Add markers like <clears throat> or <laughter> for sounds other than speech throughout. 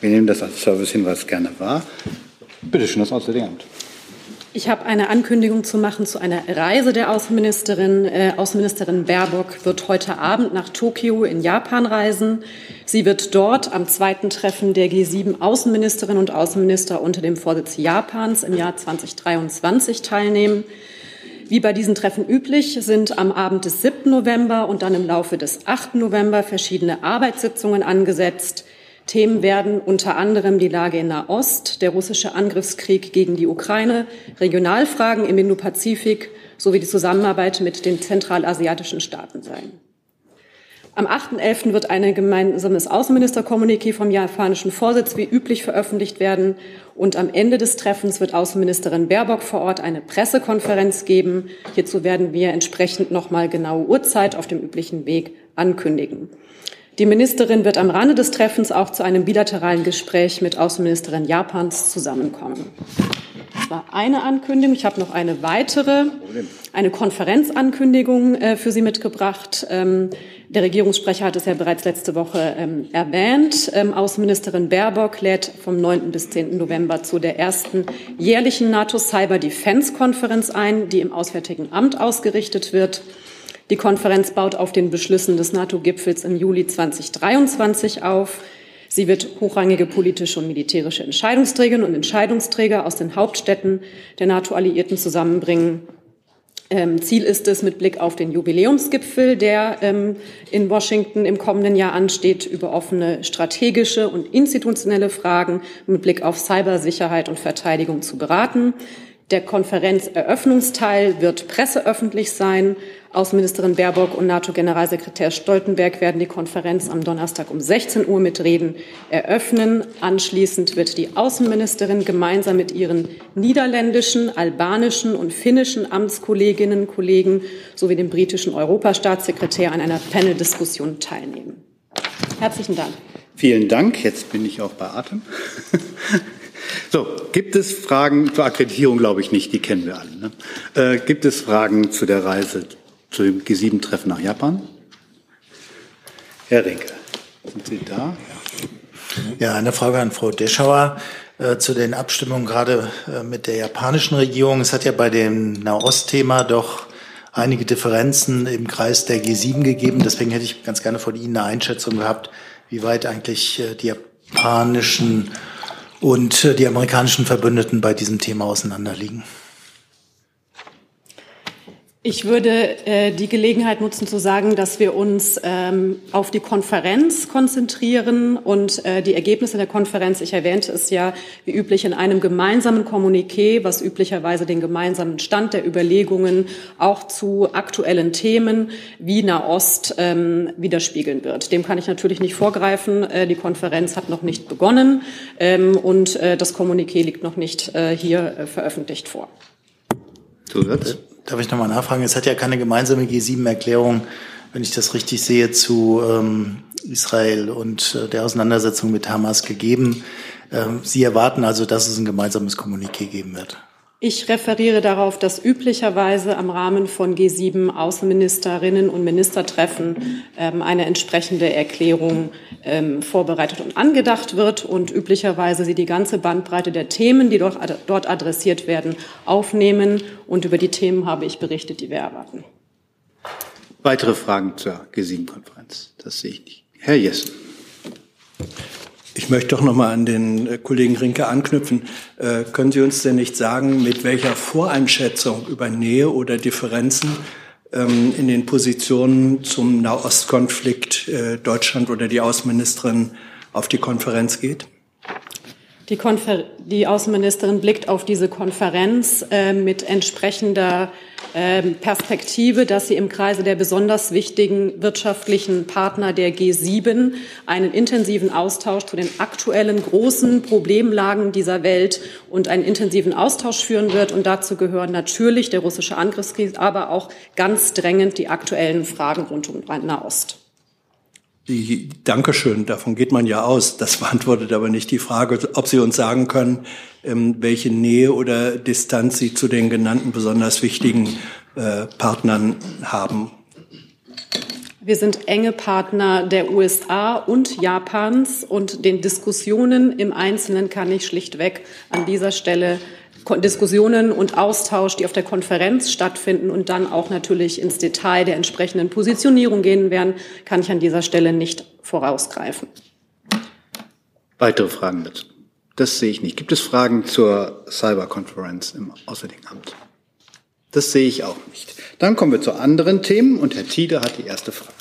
Wir nehmen das als Servicehinweis gerne wahr. Bitte schön, das Auswärtige Amt. Ich habe eine Ankündigung zu machen zu einer Reise der Außenministerin. Äh, Außenministerin Baerbock wird heute Abend nach Tokio in Japan reisen. Sie wird dort am zweiten Treffen der G7 Außenministerinnen und Außenminister unter dem Vorsitz Japans im Jahr 2023 teilnehmen. Wie bei diesen Treffen üblich sind am Abend des 7. November und dann im Laufe des 8. November verschiedene Arbeitssitzungen angesetzt. Themen werden unter anderem die Lage in Nahost, der russische Angriffskrieg gegen die Ukraine, Regionalfragen im Indo-Pazifik sowie die Zusammenarbeit mit den zentralasiatischen Staaten sein. Am 8.11. wird ein gemeinsames Außenministerkommuniqué vom japanischen Vorsitz wie üblich veröffentlicht werden. Und am Ende des Treffens wird Außenministerin Baerbock vor Ort eine Pressekonferenz geben. Hierzu werden wir entsprechend nochmal genaue Uhrzeit auf dem üblichen Weg ankündigen. Die Ministerin wird am Rande des Treffens auch zu einem bilateralen Gespräch mit Außenministerin Japans zusammenkommen. Das war eine Ankündigung. Ich habe noch eine weitere, eine Konferenzankündigung äh, für Sie mitgebracht. Ähm, der Regierungssprecher hat es ja bereits letzte Woche ähm, erwähnt. Ähm, Außenministerin Baerbock lädt vom 9. bis 10. November zu der ersten jährlichen NATO Cyber Defense Konferenz ein, die im Auswärtigen Amt ausgerichtet wird. Die Konferenz baut auf den Beschlüssen des NATO-Gipfels im Juli 2023 auf. Sie wird hochrangige politische und militärische Entscheidungsträgerinnen und Entscheidungsträger aus den Hauptstädten der NATO-Alliierten zusammenbringen. Ähm, Ziel ist es, mit Blick auf den Jubiläumsgipfel, der ähm, in Washington im kommenden Jahr ansteht, über offene strategische und institutionelle Fragen mit Blick auf Cybersicherheit und Verteidigung zu beraten. Der Konferenzeröffnungsteil wird presseöffentlich sein. Außenministerin Baerbock und NATO-Generalsekretär Stoltenberg werden die Konferenz am Donnerstag um 16 Uhr mit Reden eröffnen. Anschließend wird die Außenministerin gemeinsam mit ihren niederländischen, albanischen und finnischen Amtskolleginnen und Kollegen sowie dem britischen Europastaatssekretär an einer Panel-Diskussion teilnehmen. Herzlichen Dank. Vielen Dank. Jetzt bin ich auch bei Atem. So, gibt es Fragen zur Akkreditierung, glaube ich nicht, die kennen wir alle. Ne? Äh, gibt es Fragen zu der Reise, zu dem G7-Treffen nach Japan? Herr Rinke, sind Sie da? Ja, eine Frage an Frau Deschauer äh, zu den Abstimmungen gerade äh, mit der japanischen Regierung. Es hat ja bei dem Nahost-Thema doch einige Differenzen im Kreis der G7 gegeben. Deswegen hätte ich ganz gerne von Ihnen eine Einschätzung gehabt, wie weit eigentlich äh, die japanischen und äh, die amerikanischen Verbündeten bei diesem Thema auseinanderliegen. Ich würde äh, die Gelegenheit nutzen zu sagen, dass wir uns ähm, auf die Konferenz konzentrieren und äh, die Ergebnisse der Konferenz, ich erwähnte es ja wie üblich in einem gemeinsamen Kommuniqué, was üblicherweise den gemeinsamen Stand der Überlegungen auch zu aktuellen Themen wie Nahost ähm, widerspiegeln wird. Dem kann ich natürlich nicht vorgreifen. Äh, die Konferenz hat noch nicht begonnen ähm, und äh, das Kommuniqué liegt noch nicht äh, hier äh, veröffentlicht vor. Zusatz? Darf ich nochmal nachfragen? Es hat ja keine gemeinsame G7-Erklärung, wenn ich das richtig sehe, zu ähm, Israel und äh, der Auseinandersetzung mit Hamas gegeben. Ähm, Sie erwarten also, dass es ein gemeinsames Kommuniqué geben wird. Ich referiere darauf, dass üblicherweise am Rahmen von G7 Außenministerinnen und Ministertreffen ähm, eine entsprechende Erklärung ähm, vorbereitet und angedacht wird und üblicherweise sie die ganze Bandbreite der Themen, die dort, dort adressiert werden, aufnehmen. Und über die Themen habe ich berichtet, die wir erwarten. Weitere Fragen zur G7-Konferenz? Das sehe ich nicht. Herr Jessen. Ich möchte doch noch mal an den äh, Kollegen Rinke anknüpfen. Äh, können Sie uns denn nicht sagen, mit welcher Voreinschätzung über Nähe oder Differenzen ähm, in den Positionen zum Nahostkonflikt äh, Deutschland oder die Außenministerin auf die Konferenz geht? Die, Konfer die Außenministerin blickt auf diese Konferenz äh, mit entsprechender ähm, Perspektive, dass sie im Kreise der besonders wichtigen wirtschaftlichen Partner der G7 einen intensiven Austausch zu den aktuellen großen Problemlagen dieser Welt und einen intensiven Austausch führen wird. Und dazu gehören natürlich der russische Angriffskrieg, aber auch ganz drängend die aktuellen Fragen rund um Nahost. Die, Dankeschön, davon geht man ja aus. Das beantwortet aber nicht die Frage, ob Sie uns sagen können, ähm, welche Nähe oder Distanz Sie zu den genannten besonders wichtigen äh, Partnern haben. Wir sind enge Partner der USA und Japans und den Diskussionen im Einzelnen kann ich schlichtweg an dieser Stelle Diskussionen und Austausch, die auf der Konferenz stattfinden und dann auch natürlich ins Detail der entsprechenden Positionierung gehen werden, kann ich an dieser Stelle nicht vorausgreifen. Weitere Fragen dazu? Das sehe ich nicht. Gibt es Fragen zur Cyberkonferenz im Auswärtigen Amt? Das sehe ich auch nicht. Dann kommen wir zu anderen Themen und Herr Tiede hat die erste Frage.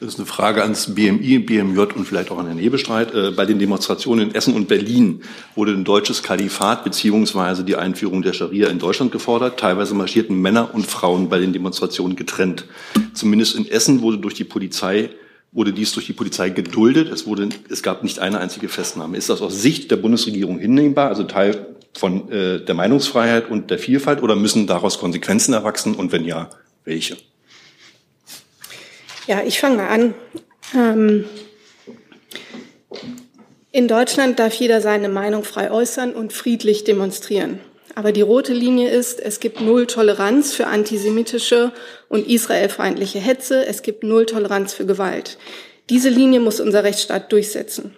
Das ist eine Frage ans BMI, BMJ und vielleicht auch an Herrn Hebestreit. Äh, bei den Demonstrationen in Essen und Berlin wurde ein deutsches Kalifat beziehungsweise die Einführung der Scharia in Deutschland gefordert. Teilweise marschierten Männer und Frauen bei den Demonstrationen getrennt. Zumindest in Essen wurde durch die Polizei wurde dies durch die Polizei geduldet. Es, wurde, es gab nicht eine einzige Festnahme. Ist das aus Sicht der Bundesregierung hinnehmbar, also Teil von äh, der Meinungsfreiheit und der Vielfalt, oder müssen daraus Konsequenzen erwachsen? Und wenn ja, welche? Ja, ich fange mal an. Ähm, in Deutschland darf jeder seine Meinung frei äußern und friedlich demonstrieren. Aber die rote Linie ist, es gibt null Toleranz für antisemitische und israelfeindliche Hetze. Es gibt null Toleranz für Gewalt. Diese Linie muss unser Rechtsstaat durchsetzen.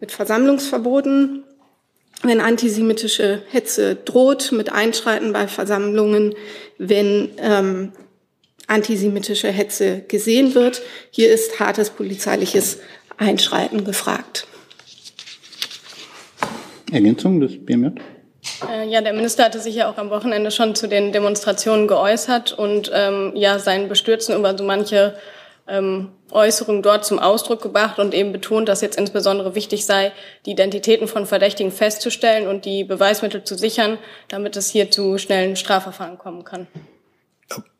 Mit Versammlungsverboten, wenn antisemitische Hetze droht, mit Einschreiten bei Versammlungen, wenn ähm, antisemitische Hetze gesehen wird. Hier ist hartes polizeiliches Einschreiten gefragt. Ergänzung des BMJ? Äh, ja, der Minister hatte sich ja auch am Wochenende schon zu den Demonstrationen geäußert und ähm, ja sein Bestürzen über so manche ähm, Äußerungen dort zum Ausdruck gebracht und eben betont, dass jetzt insbesondere wichtig sei, die Identitäten von Verdächtigen festzustellen und die Beweismittel zu sichern, damit es hier zu schnellen Strafverfahren kommen kann.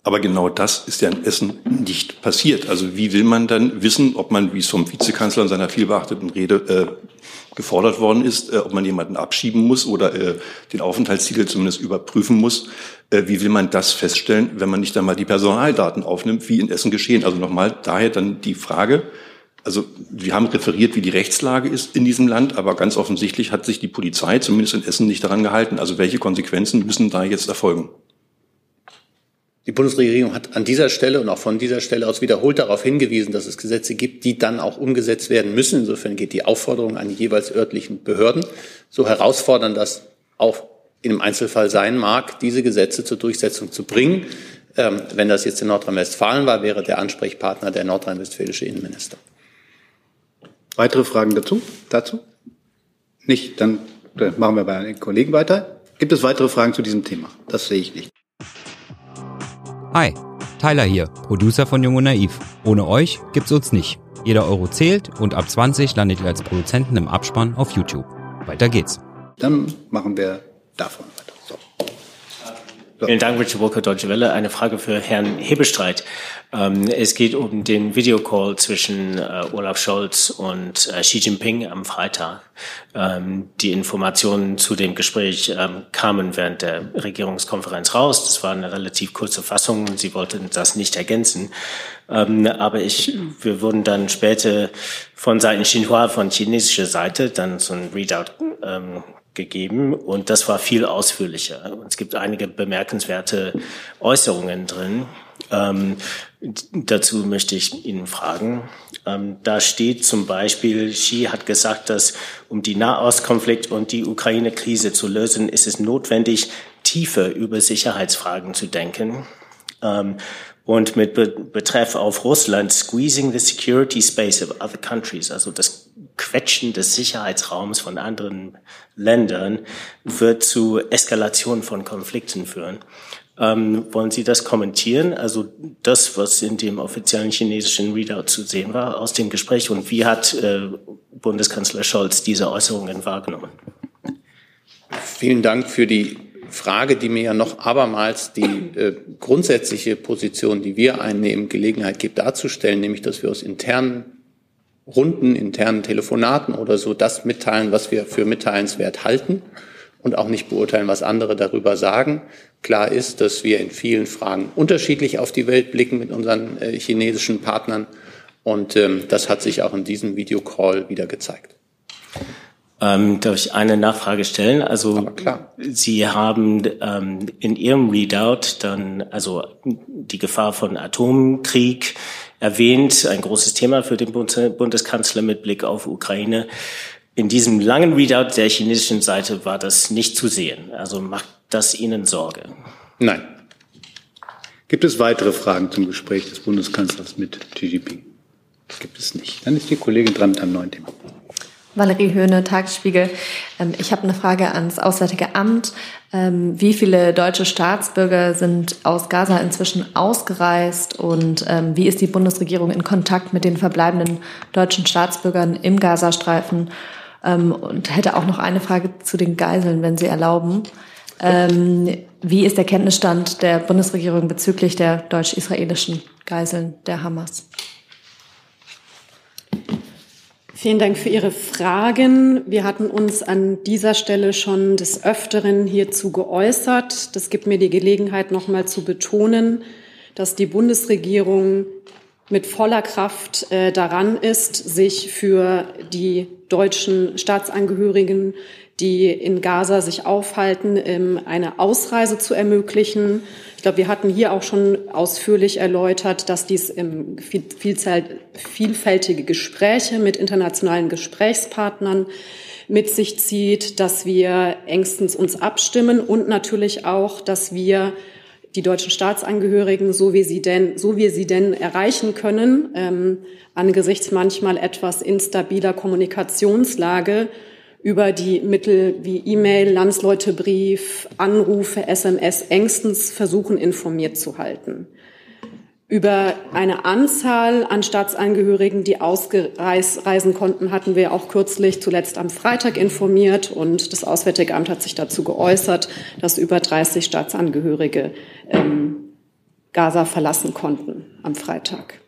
Aber genau das ist ja in Essen nicht passiert. Also wie will man dann wissen, ob man, wie es vom Vizekanzler in seiner vielbeachteten Rede äh, gefordert worden ist, äh, ob man jemanden abschieben muss oder äh, den Aufenthaltstitel zumindest überprüfen muss? Äh, wie will man das feststellen, wenn man nicht einmal die Personaldaten aufnimmt, wie in Essen geschehen? Also nochmal daher dann die Frage, also wir haben referiert, wie die Rechtslage ist in diesem Land, aber ganz offensichtlich hat sich die Polizei zumindest in Essen nicht daran gehalten. Also welche Konsequenzen müssen da jetzt erfolgen? Die Bundesregierung hat an dieser Stelle und auch von dieser Stelle aus wiederholt darauf hingewiesen, dass es Gesetze gibt, die dann auch umgesetzt werden müssen. Insofern geht die Aufforderung an die jeweils örtlichen Behörden, so herausfordern das auch in einem Einzelfall sein mag, diese Gesetze zur Durchsetzung zu bringen. Ähm, wenn das jetzt in Nordrhein-Westfalen war, wäre der Ansprechpartner der nordrhein-westfälische Innenminister. Weitere Fragen dazu? Dazu? Nicht? Dann machen wir bei den Kollegen weiter. Gibt es weitere Fragen zu diesem Thema? Das sehe ich nicht. Hi, Tyler hier, Producer von Jung und Naiv. Ohne euch gibt's uns nicht. Jeder Euro zählt und ab 20 landet ihr als Produzenten im Abspann auf YouTube. Weiter geht's. Dann machen wir davon weiter. Vielen Dank, Richard Walker, Deutsche Welle. Eine Frage für Herrn Hebestreit. Ähm, es geht um den Videocall zwischen äh, Olaf Scholz und äh, Xi Jinping am Freitag. Ähm, die Informationen zu dem Gespräch ähm, kamen während der Regierungskonferenz raus. Das war eine relativ kurze Fassung. Sie wollten das nicht ergänzen. aber ich, wir wurden dann später von Seiten Xinhua, von chinesischer Seite, dann so ein Readout gegeben und das war viel ausführlicher. Es gibt einige bemerkenswerte Äußerungen drin. Ähm, dazu möchte ich Ihnen fragen. Ähm, da steht zum Beispiel, Xi hat gesagt, dass um die Nahostkonflikt und die Ukraine-Krise zu lösen, ist es notwendig, tiefer über Sicherheitsfragen zu denken. Ähm, und mit Be Betreff auf Russland, squeezing the security space of other countries, also das Quetschen des Sicherheitsraums von anderen Ländern, wird zu Eskalation von Konflikten führen. Ähm, wollen Sie das kommentieren? Also das, was in dem offiziellen chinesischen Readout zu sehen war aus dem Gespräch und wie hat äh, Bundeskanzler Scholz diese Äußerungen wahrgenommen? Vielen Dank für die Frage, die mir ja noch abermals die äh, grundsätzliche Position, die wir einnehmen, Gelegenheit gibt darzustellen, nämlich dass wir aus internen Runden, internen Telefonaten oder so das mitteilen, was wir für mitteilenswert halten und auch nicht beurteilen, was andere darüber sagen. Klar ist, dass wir in vielen Fragen unterschiedlich auf die Welt blicken mit unseren äh, chinesischen Partnern. Und ähm, das hat sich auch in diesem Videocall wieder gezeigt. Ähm, darf ich eine Nachfrage stellen? Also Sie haben ähm, in Ihrem Readout dann also die Gefahr von Atomkrieg erwähnt, ein großes Thema für den Bundeskanzler mit Blick auf Ukraine. In diesem langen Readout der chinesischen Seite war das nicht zu sehen. Also macht das Ihnen Sorge? Nein. Gibt es weitere Fragen zum Gespräch des Bundeskanzlers mit Xi Jinping? Gibt es nicht. Dann ist die Kollegin dran mit einem neuen Thema. Valerie Höhne, Tagesspiegel. Ähm, ich habe eine Frage ans Auswärtige Amt. Ähm, wie viele deutsche Staatsbürger sind aus Gaza inzwischen ausgereist und ähm, wie ist die Bundesregierung in Kontakt mit den verbleibenden deutschen Staatsbürgern im Gazastreifen? Und hätte auch noch eine Frage zu den Geiseln, wenn Sie erlauben. Wie ist der Kenntnisstand der Bundesregierung bezüglich der deutsch-israelischen Geiseln der Hamas? Vielen Dank für Ihre Fragen. Wir hatten uns an dieser Stelle schon des Öfteren hierzu geäußert. Das gibt mir die Gelegenheit, nochmal zu betonen, dass die Bundesregierung mit voller Kraft äh, daran ist, sich für die deutschen Staatsangehörigen, die in Gaza sich aufhalten, ähm, eine Ausreise zu ermöglichen. Ich glaube, wir hatten hier auch schon ausführlich erläutert, dass dies im vielfältige Gespräche mit internationalen Gesprächspartnern mit sich zieht, dass wir engstens uns abstimmen und natürlich auch, dass wir die deutschen Staatsangehörigen, so wie sie denn, so wir sie denn erreichen können, ähm, angesichts manchmal etwas instabiler Kommunikationslage, über die Mittel wie E-Mail, Landsleutebrief, Anrufe, SMS engstens versuchen informiert zu halten. Über eine Anzahl an Staatsangehörigen, die ausreisen konnten, hatten wir auch kürzlich zuletzt am Freitag informiert und das Auswärtige Amt hat sich dazu geäußert, dass über 30 Staatsangehörige ähm, Gaza verlassen konnten am Freitag.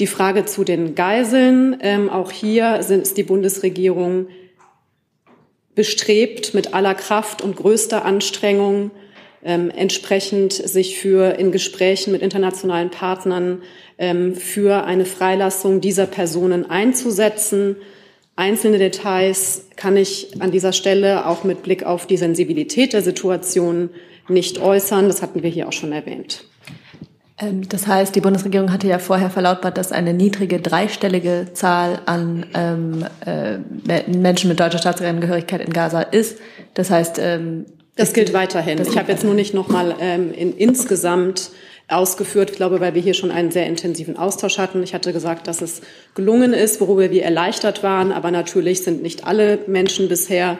Die Frage zu den Geiseln, ähm, auch hier sind, ist die Bundesregierung bestrebt, mit aller Kraft und größter Anstrengung ähm, entsprechend sich für in Gesprächen mit internationalen Partnern ähm, für eine Freilassung dieser Personen einzusetzen. Einzelne Details kann ich an dieser Stelle auch mit Blick auf die Sensibilität der Situation nicht äußern. Das hatten wir hier auch schon erwähnt. Ähm, das heißt, die Bundesregierung hatte ja vorher verlautbart, dass eine niedrige dreistellige Zahl an ähm, äh, Menschen mit deutscher Staatsangehörigkeit in Gaza ist. Das heißt, ähm, das gilt weiterhin. Das ich habe jetzt nur nicht nochmal ähm, in, insgesamt ausgeführt, ich glaube, weil wir hier schon einen sehr intensiven Austausch hatten. Ich hatte gesagt, dass es gelungen ist, worüber wir erleichtert waren, aber natürlich sind nicht alle Menschen bisher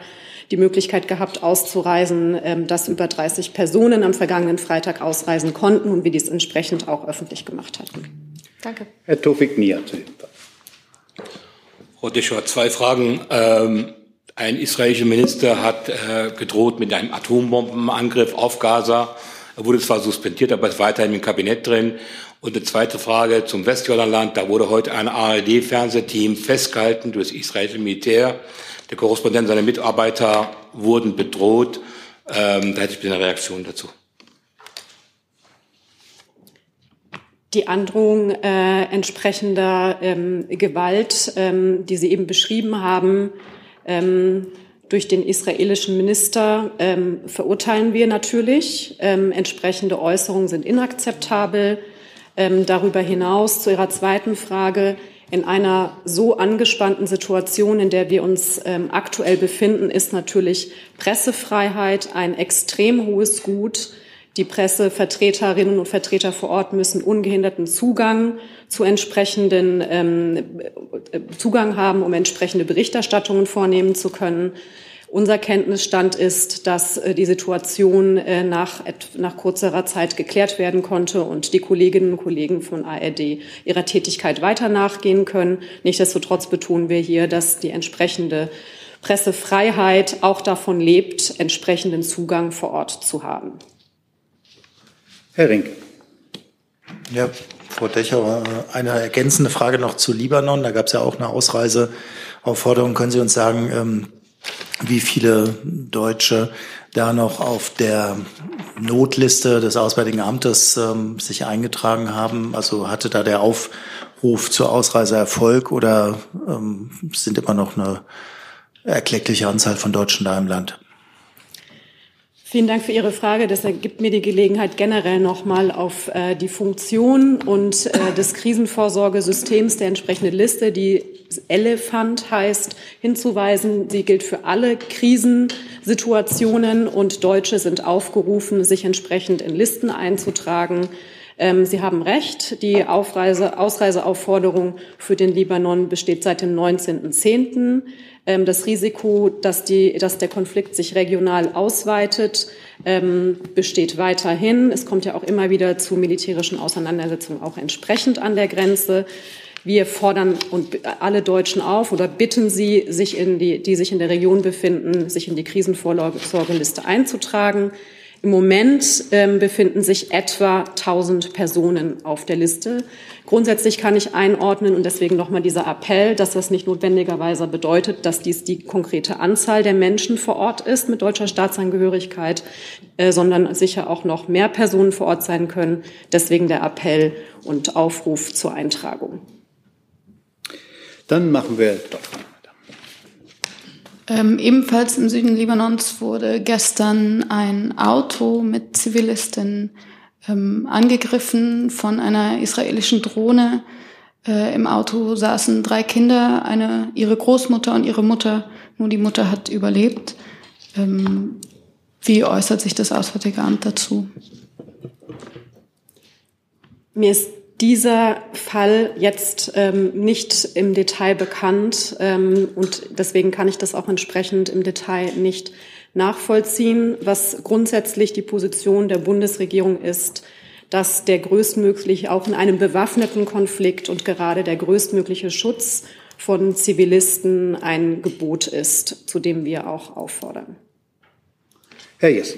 die Möglichkeit gehabt, auszureisen, ähm, dass über 30 Personen am vergangenen Freitag ausreisen konnten und wir dies entsprechend auch öffentlich gemacht hatten. Danke. Herr Tofik Niat. Frau Deschor, zwei Fragen. Ähm, ein israelischer Minister hat äh, gedroht mit einem Atombombenangriff auf Gaza. Er wurde zwar suspendiert, aber ist weiterhin im Kabinett drin. Und eine zweite Frage zum Westjordanland. Da wurde heute ein ARD-Fernsehteam festgehalten durch das israelische Militär. Der Korrespondent, seine Mitarbeiter wurden bedroht. Ähm, da hätte ich eine Reaktion dazu. Die Androhung äh, entsprechender ähm, Gewalt, ähm, die Sie eben beschrieben haben, ähm, durch den israelischen Minister ähm, verurteilen wir natürlich. Ähm, entsprechende Äußerungen sind inakzeptabel. darüber hinaus zu Ihrer zweiten Frage in einer so angespannten Situation, in der wir uns ähm, aktuell befinden, ist natürlich Pressefreiheit ein extrem hohes Gut. Die Pressevertreterinnen und Vertreter vor Ort müssen ungehinderten Zugang zu entsprechenden ähm, Zugang haben, um entsprechende Berichterstattungen vornehmen zu können. Unser Kenntnisstand ist, dass äh, die Situation äh, nach, nach kurzer Zeit geklärt werden konnte und die Kolleginnen und Kollegen von ARD ihrer Tätigkeit weiter nachgehen können. Nichtsdestotrotz betonen wir hier, dass die entsprechende Pressefreiheit auch davon lebt, entsprechenden Zugang vor Ort zu haben. Herr Rink. Ja, Frau Dechauer, eine ergänzende Frage noch zu Libanon. Da gab es ja auch eine Ausreiseaufforderung. Können Sie uns sagen, ähm, wie viele Deutsche da noch auf der Notliste des Auswärtigen Amtes ähm, sich eingetragen haben. Also hatte da der Aufruf zur Ausreise Erfolg oder ähm, sind immer noch eine erkleckliche Anzahl von Deutschen da im Land? Vielen Dank für Ihre Frage. Das ergibt mir die Gelegenheit, generell nochmal auf äh, die Funktion und äh, des Krisenvorsorgesystems der entsprechenden Liste, die Elefant heißt, hinzuweisen. Sie gilt für alle Krisensituationen und Deutsche sind aufgerufen, sich entsprechend in Listen einzutragen. Ähm, Sie haben recht, die Aufreise, Ausreiseaufforderung für den Libanon besteht seit dem 19.10. Ähm, das Risiko, dass, die, dass der Konflikt sich regional ausweitet, ähm, besteht weiterhin. Es kommt ja auch immer wieder zu militärischen Auseinandersetzungen, auch entsprechend an der Grenze. Wir fordern und alle Deutschen auf oder bitten sie, sich in die, die sich in der Region befinden, sich in die Krisenvorsorgeliste einzutragen. Im Moment ähm, befinden sich etwa 1000 Personen auf der Liste. Grundsätzlich kann ich einordnen und deswegen nochmal dieser Appell, dass das nicht notwendigerweise bedeutet, dass dies die konkrete Anzahl der Menschen vor Ort ist mit deutscher Staatsangehörigkeit, äh, sondern sicher auch noch mehr Personen vor Ort sein können. Deswegen der Appell und Aufruf zur Eintragung. Dann machen wir dort. Ähm, ebenfalls im Süden Libanons wurde gestern ein Auto mit Zivilisten ähm, angegriffen von einer israelischen Drohne. Äh, Im Auto saßen drei Kinder, eine ihre Großmutter und ihre Mutter. Nur die Mutter hat überlebt. Ähm, wie äußert sich das Auswärtige Amt dazu? Mir ist dieser Fall jetzt ähm, nicht im Detail bekannt ähm, und deswegen kann ich das auch entsprechend im Detail nicht nachvollziehen. Was grundsätzlich die Position der Bundesregierung ist, dass der größtmögliche, auch in einem bewaffneten Konflikt und gerade der größtmögliche Schutz von Zivilisten ein Gebot ist, zu dem wir auch auffordern. Herr Jess.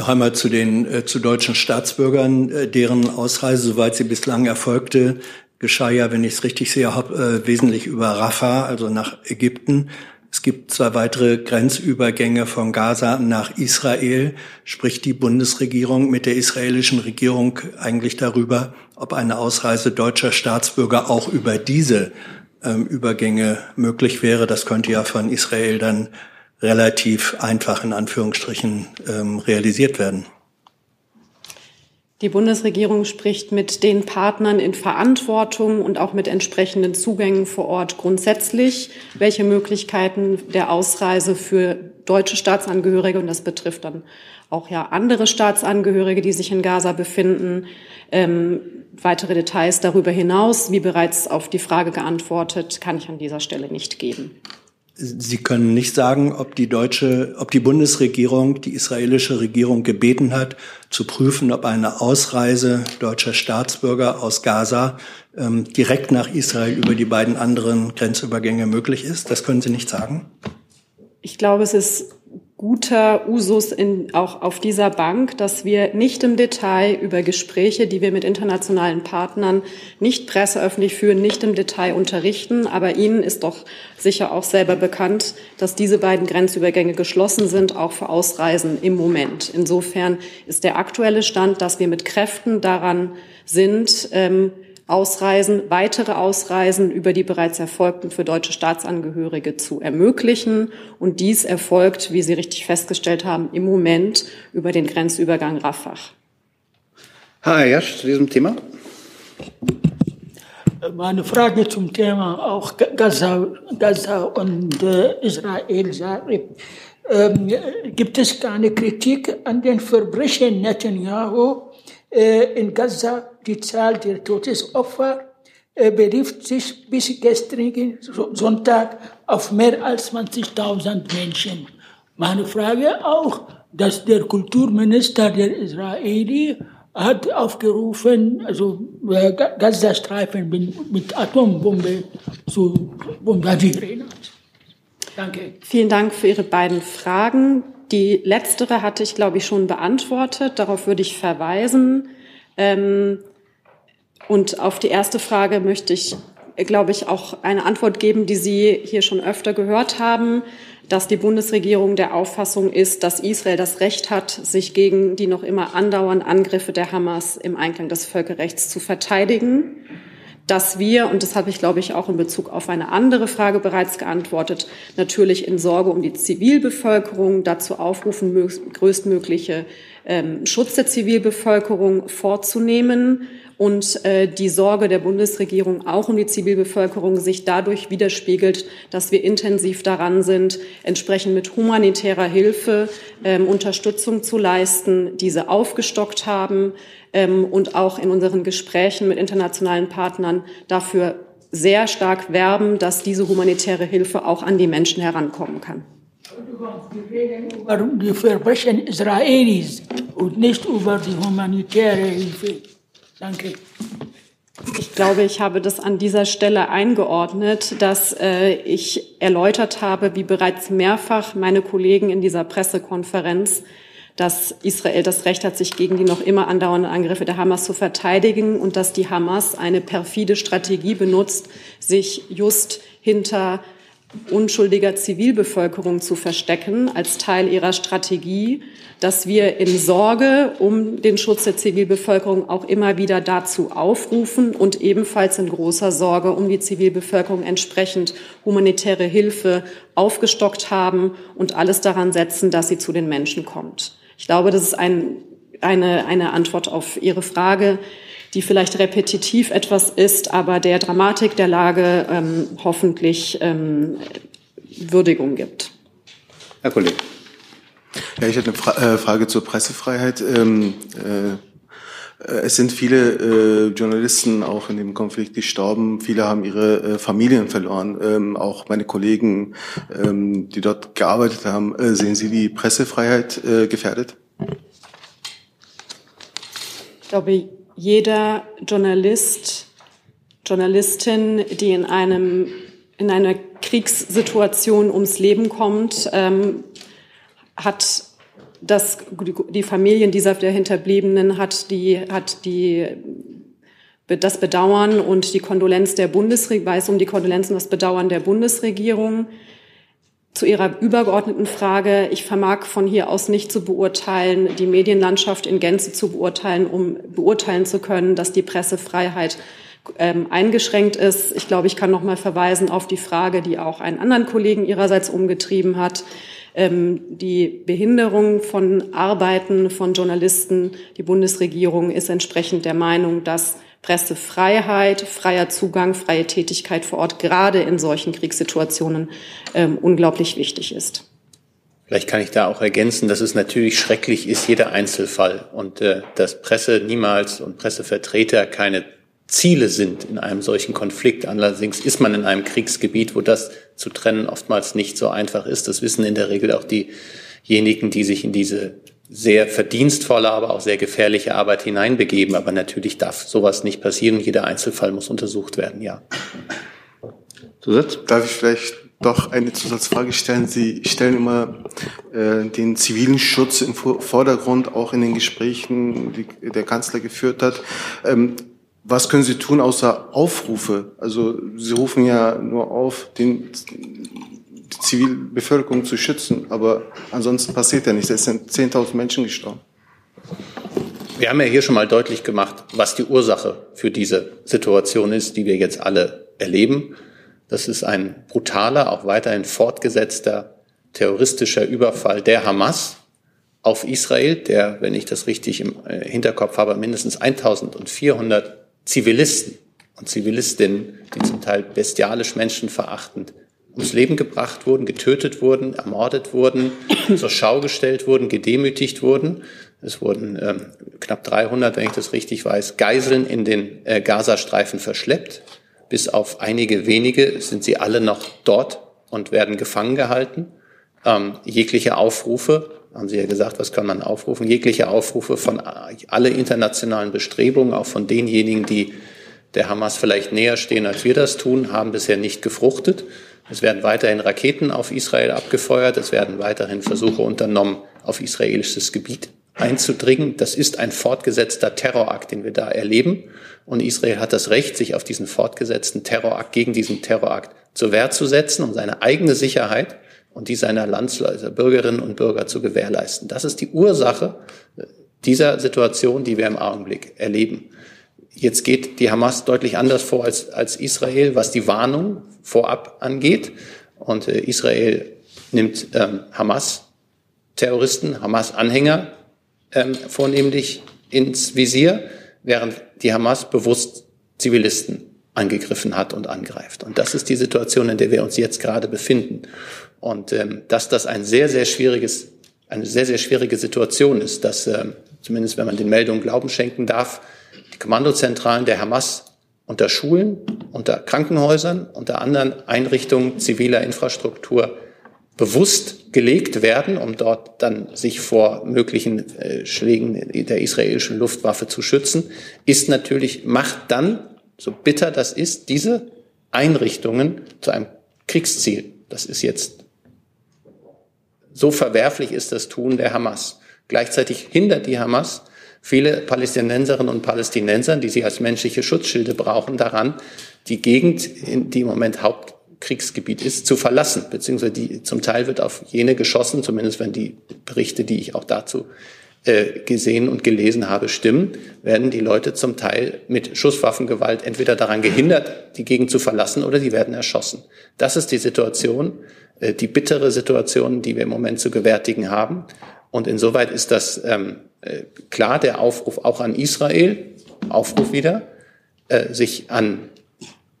Noch einmal zu den äh, zu deutschen Staatsbürgern, äh, deren Ausreise, soweit sie bislang erfolgte, geschah ja, wenn ich es richtig sehe, hab, äh, wesentlich über Rafah, also nach Ägypten. Es gibt zwei weitere Grenzübergänge von Gaza nach Israel. Spricht die Bundesregierung mit der israelischen Regierung eigentlich darüber, ob eine Ausreise deutscher Staatsbürger auch über diese ähm, Übergänge möglich wäre? Das könnte ja von Israel dann relativ einfach in Anführungsstrichen ähm, realisiert werden. Die Bundesregierung spricht mit den Partnern in Verantwortung und auch mit entsprechenden Zugängen vor Ort grundsätzlich, welche Möglichkeiten der Ausreise für deutsche Staatsangehörige, und das betrifft dann auch ja andere Staatsangehörige, die sich in Gaza befinden, ähm, weitere Details darüber hinaus, wie bereits auf die Frage geantwortet, kann ich an dieser Stelle nicht geben. Sie können nicht sagen, ob die deutsche, ob die Bundesregierung die israelische Regierung gebeten hat, zu prüfen, ob eine Ausreise deutscher Staatsbürger aus Gaza ähm, direkt nach Israel über die beiden anderen Grenzübergänge möglich ist. Das können Sie nicht sagen. Ich glaube, es ist guter Usus in, auch auf dieser Bank, dass wir nicht im Detail über Gespräche, die wir mit internationalen Partnern nicht presseöffentlich führen, nicht im Detail unterrichten. Aber Ihnen ist doch sicher auch selber bekannt, dass diese beiden Grenzübergänge geschlossen sind, auch für Ausreisen im Moment. Insofern ist der aktuelle Stand, dass wir mit Kräften daran sind, ähm, Ausreisen, weitere Ausreisen über die bereits erfolgten für deutsche Staatsangehörige zu ermöglichen. Und dies erfolgt, wie Sie richtig festgestellt haben, im Moment über den Grenzübergang Rafah. Herr Ayash, zu diesem Thema. Meine Frage zum Thema auch Gaza, Gaza und äh, Israel. Ähm, gibt es keine Kritik an den Verbrechen Netanyahu äh, in Gaza? die Zahl der Todesopfer äh, belief sich bis gestrigen Sonntag auf mehr als 20.000 Menschen. Meine Frage auch, dass der Kulturminister der Israeli hat aufgerufen, also äh, Gazastreifen mit Atombombe zu bombardieren. Danke. Vielen Dank für Ihre beiden Fragen. Die letztere hatte ich, glaube ich, schon beantwortet. Darauf würde ich verweisen. Ähm, und auf die erste Frage möchte ich, glaube ich, auch eine Antwort geben, die Sie hier schon öfter gehört haben, dass die Bundesregierung der Auffassung ist, dass Israel das Recht hat, sich gegen die noch immer andauernden Angriffe der Hamas im Einklang des Völkerrechts zu verteidigen. Dass wir, und das habe ich, glaube ich, auch in Bezug auf eine andere Frage bereits geantwortet, natürlich in Sorge um die Zivilbevölkerung dazu aufrufen, größtmögliche ähm, Schutz der Zivilbevölkerung vorzunehmen und äh, die Sorge der Bundesregierung auch um die Zivilbevölkerung sich dadurch widerspiegelt, dass wir intensiv daran sind, entsprechend mit humanitärer Hilfe ähm, Unterstützung zu leisten, diese aufgestockt haben ähm, und auch in unseren Gesprächen mit internationalen Partnern dafür sehr stark werben, dass diese humanitäre Hilfe auch an die Menschen herankommen kann. Über die Verbrechen Israelis und nicht über die humanitäre Hilfe. Danke. Ich glaube, ich habe das an dieser Stelle eingeordnet, dass äh, ich erläutert habe, wie bereits mehrfach meine Kollegen in dieser Pressekonferenz, dass Israel das Recht hat, sich gegen die noch immer andauernden Angriffe der Hamas zu verteidigen und dass die Hamas eine perfide Strategie benutzt, sich just hinter unschuldiger Zivilbevölkerung zu verstecken als Teil ihrer Strategie, dass wir in Sorge um den Schutz der Zivilbevölkerung auch immer wieder dazu aufrufen und ebenfalls in großer Sorge um die Zivilbevölkerung entsprechend humanitäre Hilfe aufgestockt haben und alles daran setzen, dass sie zu den Menschen kommt. Ich glaube, das ist ein, eine, eine Antwort auf Ihre Frage die vielleicht repetitiv etwas ist, aber der Dramatik der Lage ähm, hoffentlich ähm, Würdigung gibt. Herr Kollege. Ja, ich hätte eine Fra äh, Frage zur Pressefreiheit. Ähm, äh, es sind viele äh, Journalisten auch in dem Konflikt gestorben. Viele haben ihre äh, Familien verloren. Ähm, auch meine Kollegen, ähm, die dort gearbeitet haben. Äh, sehen Sie die Pressefreiheit äh, gefährdet? Ich glaube, jeder Journalist, Journalistin, die in einem in einer Kriegssituation ums Leben kommt, ähm, hat das, die Familien dieser der Hinterbliebenen hat die, hat die, das Bedauern und die Kondolenz der Bundesregierung, weiß um die Kondolenz und das Bedauern der Bundesregierung. Zu Ihrer übergeordneten Frage, ich vermag von hier aus nicht zu beurteilen, die Medienlandschaft in Gänze zu beurteilen, um beurteilen zu können, dass die Pressefreiheit ähm, eingeschränkt ist. Ich glaube, ich kann noch mal verweisen auf die Frage, die auch einen anderen Kollegen ihrerseits umgetrieben hat. Ähm, die Behinderung von Arbeiten von Journalisten. Die Bundesregierung ist entsprechend der Meinung, dass Pressefreiheit, freier Zugang, freie Tätigkeit vor Ort gerade in solchen Kriegssituationen ähm, unglaublich wichtig ist. Vielleicht kann ich da auch ergänzen, dass es natürlich schrecklich ist, jeder Einzelfall und äh, dass Presse niemals und Pressevertreter keine Ziele sind in einem solchen Konflikt. Allerdings ist man in einem Kriegsgebiet, wo das zu trennen oftmals nicht so einfach ist. Das wissen in der Regel auch diejenigen, die sich in diese sehr verdienstvolle, aber auch sehr gefährliche Arbeit hineinbegeben. Aber natürlich darf sowas nicht passieren. Jeder Einzelfall muss untersucht werden, ja. Zusatz? Darf ich vielleicht doch eine Zusatzfrage stellen? Sie stellen immer äh, den zivilen Schutz im Vordergrund, auch in den Gesprächen, die der Kanzler geführt hat. Ähm, was können Sie tun außer Aufrufe? Also Sie rufen ja nur auf, den die Zivilbevölkerung zu schützen. Aber ansonsten passiert ja nichts. Es sind 10.000 Menschen gestorben. Wir haben ja hier schon mal deutlich gemacht, was die Ursache für diese Situation ist, die wir jetzt alle erleben. Das ist ein brutaler, auch weiterhin fortgesetzter terroristischer Überfall der Hamas auf Israel, der, wenn ich das richtig im äh, Hinterkopf habe, mindestens 1400 Zivilisten und Zivilistinnen, die zum Teil bestialisch menschenverachtend ums Leben gebracht wurden, getötet wurden, ermordet wurden, <coughs> zur Schau gestellt wurden, gedemütigt wurden. Es wurden ähm, knapp 300, wenn ich das richtig weiß, Geiseln in den äh, Gazastreifen verschleppt. Bis auf einige wenige sind sie alle noch dort und werden gefangen gehalten. Ähm, jegliche Aufrufe, haben Sie ja gesagt, was kann man aufrufen? Jegliche Aufrufe von alle internationalen Bestrebungen, auch von denjenigen, die der Hamas vielleicht näher stehen, als wir das tun, haben bisher nicht gefruchtet. Es werden weiterhin Raketen auf Israel abgefeuert. Es werden weiterhin Versuche unternommen, auf israelisches Gebiet einzudringen. Das ist ein fortgesetzter Terrorakt, den wir da erleben. Und Israel hat das Recht, sich auf diesen fortgesetzten Terrorakt, gegen diesen Terrorakt zur Wehr zu setzen, um seine eigene Sicherheit und die seiner Landsleute, Bürgerinnen und Bürger zu gewährleisten. Das ist die Ursache dieser Situation, die wir im Augenblick erleben. jetzt geht die Hamas deutlich anders vor als, als Israel, was die Warnung vorab angeht. Und äh, Israel nimmt ähm, Hamas-Terroristen, Hamas-Anhänger ähm, vornehmlich ins Visier, während die Hamas bewusst Zivilisten angegriffen hat und angreift. Und das ist die Situation, in der wir uns jetzt gerade befinden. Und ähm, dass das ein sehr, sehr schwieriges, eine sehr, sehr schwierige Situation ist, dass ähm, zumindest wenn man den Meldungen Glauben schenken darf, die Kommandozentralen der Hamas unter Schulen, unter Krankenhäusern, unter anderen Einrichtungen ziviler Infrastruktur bewusst gelegt werden, um dort dann sich vor möglichen äh, Schlägen der israelischen Luftwaffe zu schützen, ist natürlich, macht dann, so bitter das ist, diese Einrichtungen zu einem Kriegsziel. Das ist jetzt so verwerflich ist das Tun der Hamas. Gleichzeitig hindert die Hamas viele Palästinenserinnen und Palästinenser, die sie als menschliche Schutzschilde brauchen, daran, die Gegend, die im Moment Hauptkriegsgebiet ist, zu verlassen. Beziehungsweise die, zum Teil wird auf jene geschossen, zumindest wenn die Berichte, die ich auch dazu äh, gesehen und gelesen habe, stimmen, werden die Leute zum Teil mit Schusswaffengewalt entweder daran gehindert, die Gegend zu verlassen, oder die werden erschossen. Das ist die Situation, äh, die bittere Situation, die wir im Moment zu gewärtigen haben. Und insoweit ist das ähm, äh, klar der Aufruf auch an Israel, Aufruf wieder, äh, sich an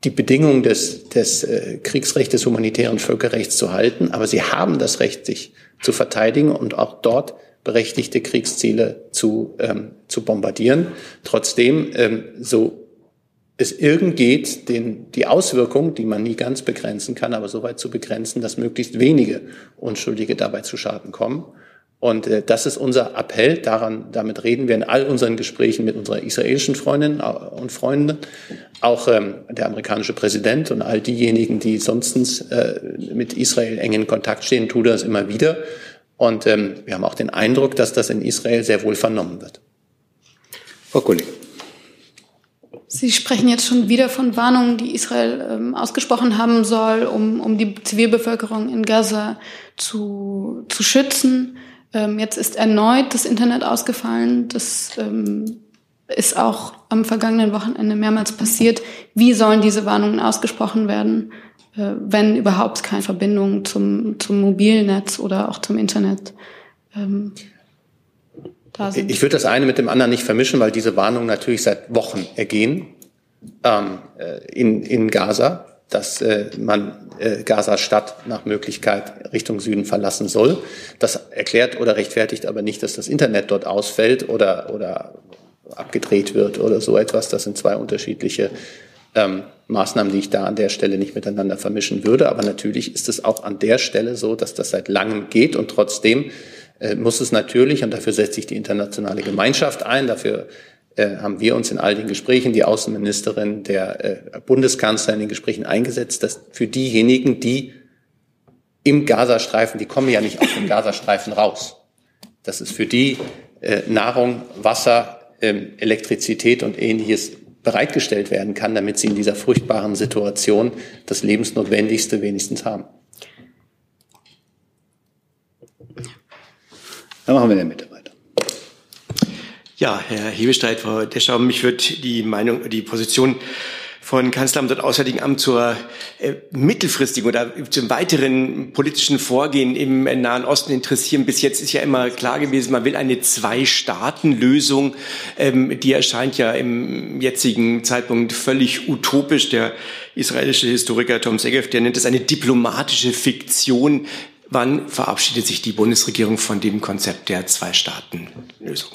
die Bedingungen des, des äh, Kriegsrechts, des humanitären Völkerrechts zu halten. Aber sie haben das Recht, sich zu verteidigen und auch dort berechtigte Kriegsziele zu, ähm, zu bombardieren. Trotzdem, ähm, so es irgend geht, den, die Auswirkungen, die man nie ganz begrenzen kann, aber so weit zu begrenzen, dass möglichst wenige Unschuldige dabei zu Schaden kommen. Und äh, das ist unser Appell. Daran, damit reden wir in all unseren Gesprächen mit unserer israelischen Freundinnen und Freunden. Auch ähm, der amerikanische Präsident und all diejenigen, die sonstens äh, mit Israel eng in Kontakt stehen, tun das immer wieder. Und ähm, wir haben auch den Eindruck, dass das in Israel sehr wohl vernommen wird. Frau Kollegin. Sie sprechen jetzt schon wieder von Warnungen, die Israel ähm, ausgesprochen haben soll, um, um die Zivilbevölkerung in Gaza zu, zu schützen. Ähm, jetzt ist erneut das Internet ausgefallen. Das ähm, ist auch am vergangenen Wochenende mehrmals passiert. Wie sollen diese Warnungen ausgesprochen werden, äh, wenn überhaupt keine Verbindung zum, zum Mobilnetz oder auch zum Internet ähm, da sind? Ich würde das eine mit dem anderen nicht vermischen, weil diese Warnungen natürlich seit Wochen ergehen ähm, äh, in, in Gaza dass äh, man äh, Gaza-Stadt nach Möglichkeit Richtung Süden verlassen soll. Das erklärt oder rechtfertigt aber nicht, dass das Internet dort ausfällt oder, oder abgedreht wird oder so etwas. Das sind zwei unterschiedliche ähm, Maßnahmen, die ich da an der Stelle nicht miteinander vermischen würde. Aber natürlich ist es auch an der Stelle so, dass das seit langem geht und trotzdem äh, muss es natürlich, und dafür setzt sich die internationale Gemeinschaft ein, dafür äh, haben wir uns in all den Gesprächen, die Außenministerin, der äh, Bundeskanzler in den Gesprächen eingesetzt, dass für diejenigen, die im Gazastreifen, die kommen ja nicht aus dem Gazastreifen raus, dass es für die äh, Nahrung, Wasser, ähm, Elektrizität und ähnliches bereitgestellt werden kann, damit sie in dieser furchtbaren Situation das Lebensnotwendigste wenigstens haben. Dann machen wir der Mitte. Ja, Herr Hebestreit, Frau Deschau, mich wird die Meinung, die Position von Kanzleramt und Auswärtigen Amt zur äh, mittelfristigen oder zum weiteren politischen Vorgehen im Nahen Osten interessieren. Bis jetzt ist ja immer klar gewesen, man will eine Zwei-Staaten-Lösung. Ähm, die erscheint ja im jetzigen Zeitpunkt völlig utopisch. Der israelische Historiker Tom Segev, der nennt es eine diplomatische Fiktion. Wann verabschiedet sich die Bundesregierung von dem Konzept der Zwei-Staaten-Lösung?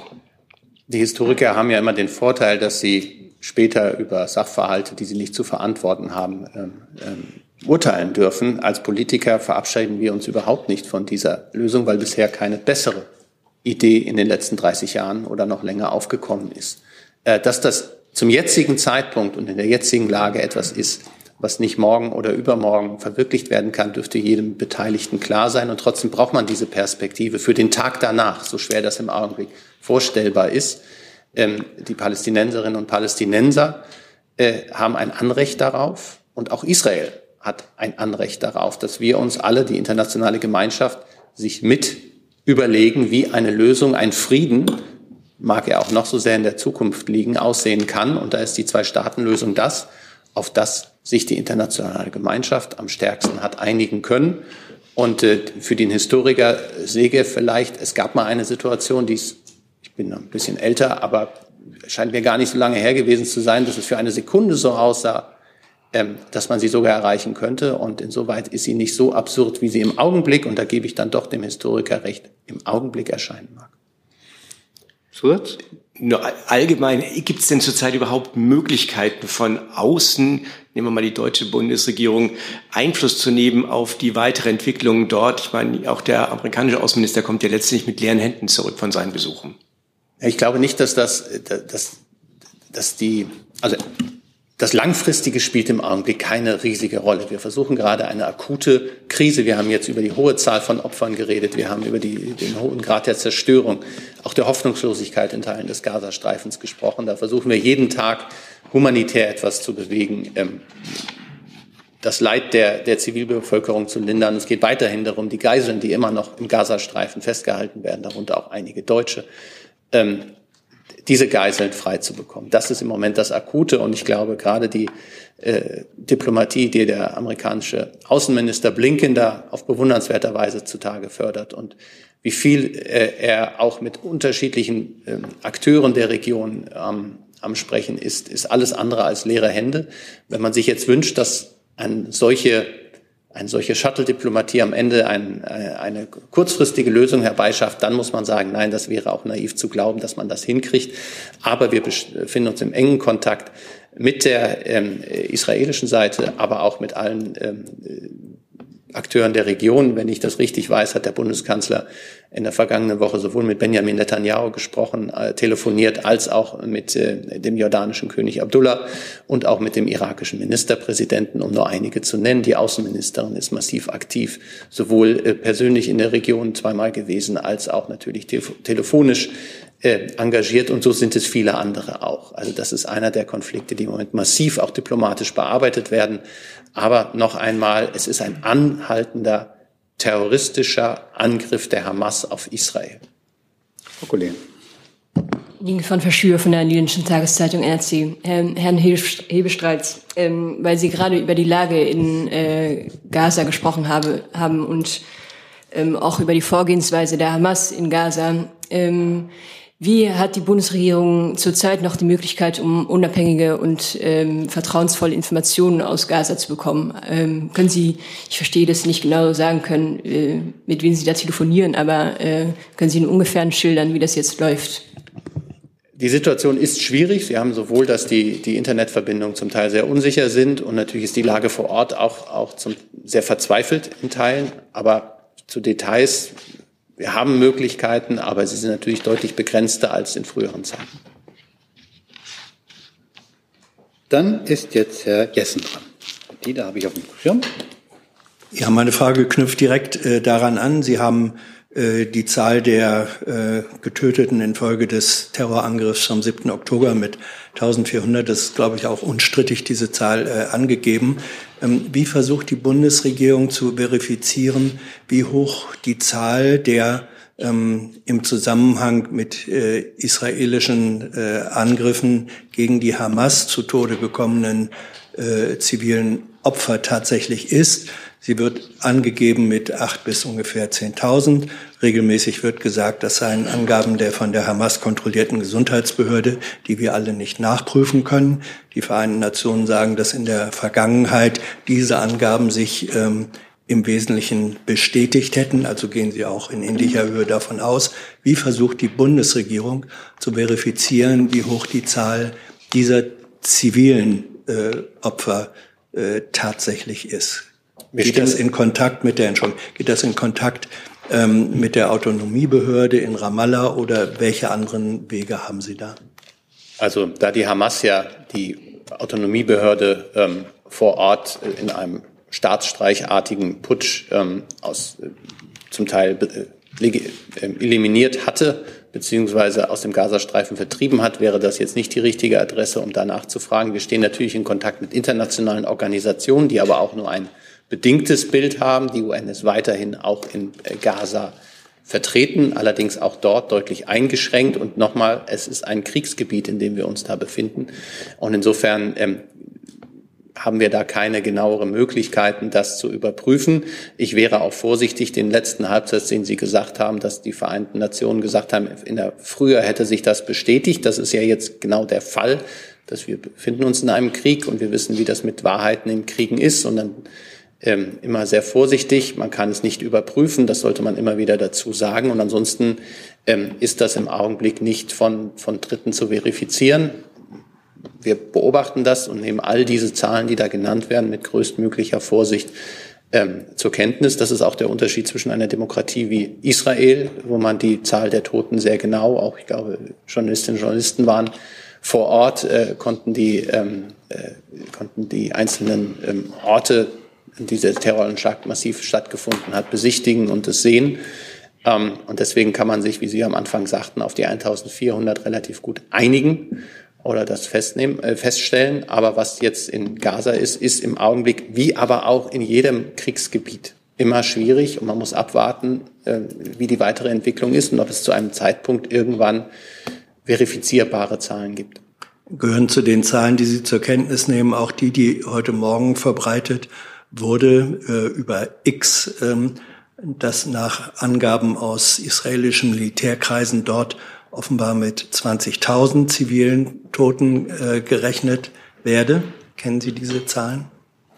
Die Historiker haben ja immer den Vorteil, dass sie später über Sachverhalte, die sie nicht zu verantworten haben, ähm, ähm, urteilen dürfen. Als Politiker verabschieden wir uns überhaupt nicht von dieser Lösung, weil bisher keine bessere Idee in den letzten 30 Jahren oder noch länger aufgekommen ist. Äh, dass das zum jetzigen Zeitpunkt und in der jetzigen Lage etwas ist, was nicht morgen oder übermorgen verwirklicht werden kann, dürfte jedem Beteiligten klar sein. Und trotzdem braucht man diese Perspektive für den Tag danach, so schwer das im Augenblick vorstellbar ist. Ähm, die Palästinenserinnen und Palästinenser äh, haben ein Anrecht darauf und auch Israel hat ein Anrecht darauf, dass wir uns alle, die internationale Gemeinschaft, sich mit überlegen, wie eine Lösung, ein Frieden mag er auch noch so sehr in der Zukunft liegen, aussehen kann. Und da ist die Zwei-Staaten-Lösung das, auf das sich die internationale Gemeinschaft am stärksten hat einigen können. Und äh, für den Historiker Sege vielleicht, es gab mal eine Situation, die ich bin ein bisschen älter, aber scheint mir gar nicht so lange her gewesen zu sein, dass es für eine Sekunde so aussah, ähm, dass man sie sogar erreichen könnte. Und insoweit ist sie nicht so absurd, wie sie im Augenblick, und da gebe ich dann doch dem Historiker recht, im Augenblick erscheinen mag. Zusatz? Nur allgemein, gibt es denn zurzeit überhaupt Möglichkeiten von außen, nehmen wir mal die deutsche Bundesregierung, Einfluss zu nehmen auf die weitere Entwicklung dort? Ich meine, auch der amerikanische Außenminister kommt ja letztlich mit leeren Händen zurück von seinen Besuchen. Ich glaube nicht, dass das, dass, dass die, also das Langfristige spielt im Augenblick keine riesige Rolle. Wir versuchen gerade eine akute Krise. Wir haben jetzt über die hohe Zahl von Opfern geredet. Wir haben über die, den hohen Grad der Zerstörung, auch der Hoffnungslosigkeit in Teilen des Gazastreifens gesprochen. Da versuchen wir jeden Tag humanitär etwas zu bewegen, ähm, das Leid der, der Zivilbevölkerung zu lindern. Es geht weiterhin darum, die Geiseln, die immer noch im Gazastreifen festgehalten werden, darunter auch einige Deutsche, ähm, diese Geiseln frei zu bekommen. Das ist im Moment das Akute und ich glaube gerade die äh, Diplomatie, die der amerikanische Außenminister Blinken da auf bewundernswerter Weise zutage fördert und wie viel äh, er auch mit unterschiedlichen äh, Akteuren der Region ähm, am Sprechen ist, ist alles andere als leere Hände. Wenn man sich jetzt wünscht, dass ein solche eine solche Shuttle-Diplomatie am Ende ein, äh, eine kurzfristige Lösung herbeischafft, dann muss man sagen, nein, das wäre auch naiv zu glauben, dass man das hinkriegt. Aber wir befinden uns im engen Kontakt mit der ähm, israelischen Seite, aber auch mit allen ähm, Akteuren der Region. Wenn ich das richtig weiß, hat der Bundeskanzler in der vergangenen Woche sowohl mit Benjamin Netanyahu gesprochen, äh, telefoniert, als auch mit äh, dem jordanischen König Abdullah und auch mit dem irakischen Ministerpräsidenten, um nur einige zu nennen. Die Außenministerin ist massiv aktiv, sowohl äh, persönlich in der Region zweimal gewesen, als auch natürlich te telefonisch äh, engagiert und so sind es viele andere auch. Also das ist einer der Konflikte, die im Moment massiv auch diplomatisch bearbeitet werden. Aber noch einmal, es ist ein anhaltender terroristischer Angriff der Hamas auf Israel. Frau Kollegin. Liegen von Verschür von der Niederländischen Tageszeitung NRC. Herrn, Herrn Hebestreits, ähm, weil Sie gerade über die Lage in äh, Gaza gesprochen habe, haben und ähm, auch über die Vorgehensweise der Hamas in Gaza. Ähm, wie hat die Bundesregierung zurzeit noch die Möglichkeit, um unabhängige und ähm, vertrauensvolle Informationen aus Gaza zu bekommen? Ähm, können Sie, ich verstehe das nicht genau sagen können, äh, mit wem Sie da telefonieren, aber äh, können Sie in ungefähren schildern, wie das jetzt läuft? Die Situation ist schwierig. Sie haben sowohl, dass die, die Internetverbindungen zum Teil sehr unsicher sind und natürlich ist die Lage vor Ort auch, auch zum, sehr verzweifelt in Teilen. Aber zu Details wir haben Möglichkeiten, aber sie sind natürlich deutlich begrenzter als in früheren Zeiten. Dann ist jetzt Herr Jessen dran. Die da habe ich auf dem Schirm. Ja, meine Frage knüpft direkt äh, daran an. Sie haben die Zahl der äh, Getöteten infolge des Terrorangriffs am 7. Oktober mit 1400, das ist, glaube ich, auch unstrittig, diese Zahl äh, angegeben. Ähm, wie versucht die Bundesregierung zu verifizieren, wie hoch die Zahl der ähm, im Zusammenhang mit äh, israelischen äh, Angriffen gegen die Hamas zu Tode gekommenen äh, zivilen Opfer tatsächlich ist? Sie wird angegeben mit acht bis ungefähr 10.000. Regelmäßig wird gesagt, das seien Angaben der von der Hamas kontrollierten Gesundheitsbehörde, die wir alle nicht nachprüfen können. Die Vereinten Nationen sagen, dass in der Vergangenheit diese Angaben sich ähm, im Wesentlichen bestätigt hätten. Also gehen Sie auch in ähnlicher Höhe davon aus. Wie versucht die Bundesregierung zu verifizieren, wie hoch die Zahl dieser zivilen äh, Opfer äh, tatsächlich ist? Geht das in Kontakt mit der Entschuldigung, geht das in Kontakt ähm, mit der Autonomiebehörde in Ramallah oder welche anderen Wege haben Sie da? Also da die Hamas ja die Autonomiebehörde ähm, vor Ort in einem staatsstreichartigen Putsch ähm, aus äh, zum Teil äh, äh, eliminiert hatte, beziehungsweise aus dem Gazastreifen vertrieben hat, wäre das jetzt nicht die richtige Adresse, um danach zu fragen. Wir stehen natürlich in Kontakt mit internationalen Organisationen, die aber auch nur ein bedingtes Bild haben. Die UN ist weiterhin auch in äh, Gaza vertreten, allerdings auch dort deutlich eingeschränkt. Und nochmal, es ist ein Kriegsgebiet, in dem wir uns da befinden. Und insofern ähm, haben wir da keine genauere Möglichkeiten, das zu überprüfen. Ich wäre auch vorsichtig, den letzten Halbsatz, den Sie gesagt haben, dass die Vereinten Nationen gesagt haben, in der, früher hätte sich das bestätigt. Das ist ja jetzt genau der Fall, dass wir befinden uns in einem Krieg und wir wissen, wie das mit Wahrheiten in Kriegen ist. Und dann ähm, immer sehr vorsichtig. Man kann es nicht überprüfen. Das sollte man immer wieder dazu sagen. Und ansonsten ähm, ist das im Augenblick nicht von, von Dritten zu verifizieren. Wir beobachten das und nehmen all diese Zahlen, die da genannt werden, mit größtmöglicher Vorsicht ähm, zur Kenntnis. Das ist auch der Unterschied zwischen einer Demokratie wie Israel, wo man die Zahl der Toten sehr genau, auch ich glaube Journalistinnen und Journalisten waren vor Ort, äh, konnten, die, ähm, äh, konnten die einzelnen ähm, Orte dieser Terroranschlag massiv stattgefunden hat, besichtigen und es sehen. Ähm, und deswegen kann man sich, wie Sie am Anfang sagten, auf die 1400 relativ gut einigen oder das festnehmen, äh, feststellen. Aber was jetzt in Gaza ist, ist im Augenblick, wie aber auch in jedem Kriegsgebiet, immer schwierig und man muss abwarten, äh, wie die weitere Entwicklung ist und ob es zu einem Zeitpunkt irgendwann verifizierbare Zahlen gibt. Gehören zu den Zahlen, die Sie zur Kenntnis nehmen, auch die, die heute Morgen verbreitet wurde äh, über X, ähm, das nach Angaben aus israelischen Militärkreisen dort offenbar mit 20.000 zivilen Toten äh, gerechnet werde. Kennen Sie diese Zahlen?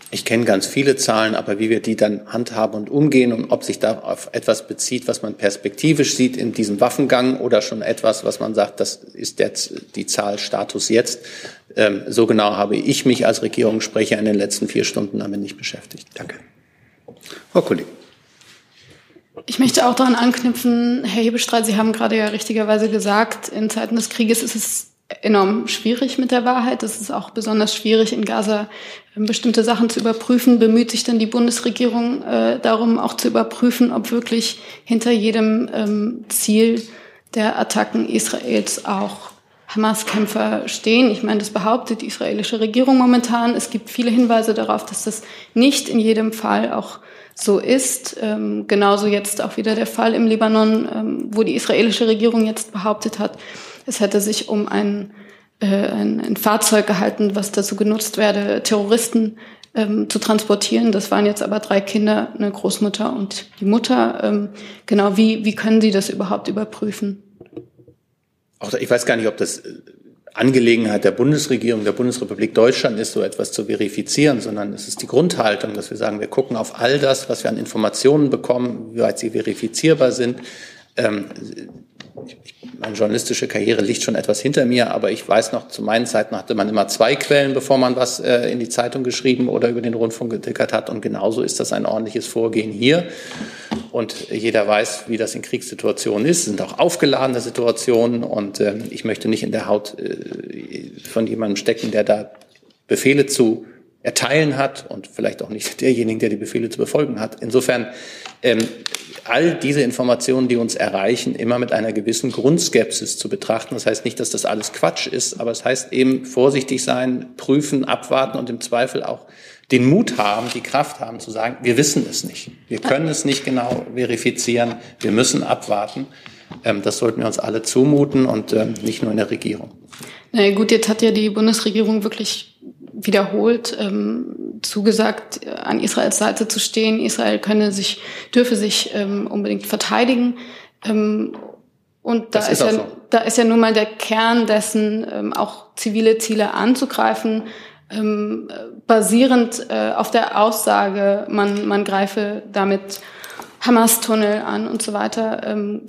Ich kenne ganz viele Zahlen, aber wie wir die dann handhaben und umgehen und ob sich da auf etwas bezieht, was man perspektivisch sieht in diesem Waffengang oder schon etwas, was man sagt, das ist der, die Zahl Status jetzt. Ähm, so genau habe ich mich als Regierungssprecher in den letzten vier Stunden damit nicht beschäftigt. Danke. Frau Kollegin. Ich möchte auch daran anknüpfen, Herr Hebestreit, Sie haben gerade ja richtigerweise gesagt, in Zeiten des Krieges ist es enorm schwierig mit der Wahrheit. Es ist auch besonders schwierig, in Gaza ähm, bestimmte Sachen zu überprüfen. Bemüht sich denn die Bundesregierung äh, darum, auch zu überprüfen, ob wirklich hinter jedem ähm, Ziel der Attacken Israels auch Hamas-Kämpfer stehen. Ich meine, das behauptet die israelische Regierung momentan. Es gibt viele Hinweise darauf, dass das nicht in jedem Fall auch so ist. Ähm, genauso jetzt auch wieder der Fall im Libanon, ähm, wo die israelische Regierung jetzt behauptet hat, es hätte sich um ein, äh, ein, ein Fahrzeug gehalten, was dazu genutzt werde, Terroristen ähm, zu transportieren. Das waren jetzt aber drei Kinder, eine Großmutter und die Mutter. Ähm, genau, wie, wie können Sie das überhaupt überprüfen? Auch, ich weiß gar nicht, ob das äh, Angelegenheit der Bundesregierung, der Bundesrepublik Deutschland ist, so etwas zu verifizieren, sondern es ist die Grundhaltung, dass wir sagen, wir gucken auf all das, was wir an Informationen bekommen, wie weit sie verifizierbar sind. Ähm, meine journalistische Karriere liegt schon etwas hinter mir, aber ich weiß noch, zu meinen Zeiten hatte man immer zwei Quellen, bevor man was äh, in die Zeitung geschrieben oder über den Rundfunk getickert hat. Und genauso ist das ein ordentliches Vorgehen hier. Und jeder weiß, wie das in Kriegssituationen ist, sind auch aufgeladene Situationen. Und äh, ich möchte nicht in der Haut äh, von jemandem stecken, der da Befehle zu erteilen hat und vielleicht auch nicht derjenigen, der die Befehle zu befolgen hat. Insofern ähm, all diese Informationen, die uns erreichen, immer mit einer gewissen Grundskepsis zu betrachten. Das heißt nicht, dass das alles Quatsch ist, aber es heißt eben vorsichtig sein, prüfen, abwarten und im Zweifel auch den Mut haben, die Kraft haben zu sagen, wir wissen es nicht. Wir können es nicht genau verifizieren. Wir müssen abwarten. Ähm, das sollten wir uns alle zumuten und ähm, nicht nur in der Regierung. Na gut, jetzt hat ja die Bundesregierung wirklich wiederholt ähm, zugesagt, an Israels Seite zu stehen. Israel könne sich, dürfe sich ähm, unbedingt verteidigen. Ähm, und da ist, ist ja, so. da ist ja nun mal der Kern dessen, ähm, auch zivile Ziele anzugreifen, ähm, basierend äh, auf der Aussage, man, man greife damit Hamas-Tunnel an und so weiter. Ähm,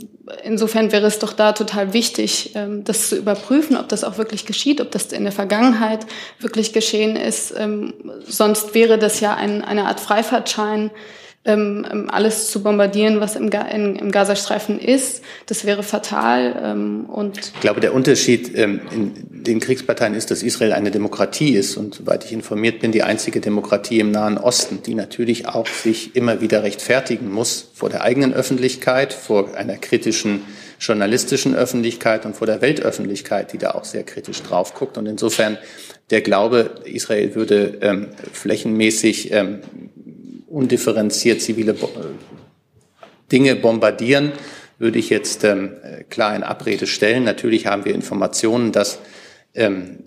insofern wäre es doch da total wichtig, ähm, das zu überprüfen, ob das auch wirklich geschieht, ob das in der Vergangenheit wirklich geschehen ist. Ähm, sonst wäre das ja ein, eine Art Freifahrtschein ähm, ähm, alles zu bombardieren, was im, Ga in, im Gazastreifen ist. Das wäre fatal. Ähm, und ich glaube, der Unterschied ähm, in den Kriegsparteien ist, dass Israel eine Demokratie ist und soweit ich informiert bin, die einzige Demokratie im Nahen Osten, die natürlich auch sich immer wieder rechtfertigen muss vor der eigenen Öffentlichkeit, vor einer kritischen journalistischen Öffentlichkeit und vor der Weltöffentlichkeit, die da auch sehr kritisch drauf guckt. Und insofern der Glaube, Israel würde ähm, flächenmäßig ähm, undifferenziert zivile Dinge bombardieren, würde ich jetzt ähm, klar in Abrede stellen. Natürlich haben wir Informationen, dass ähm,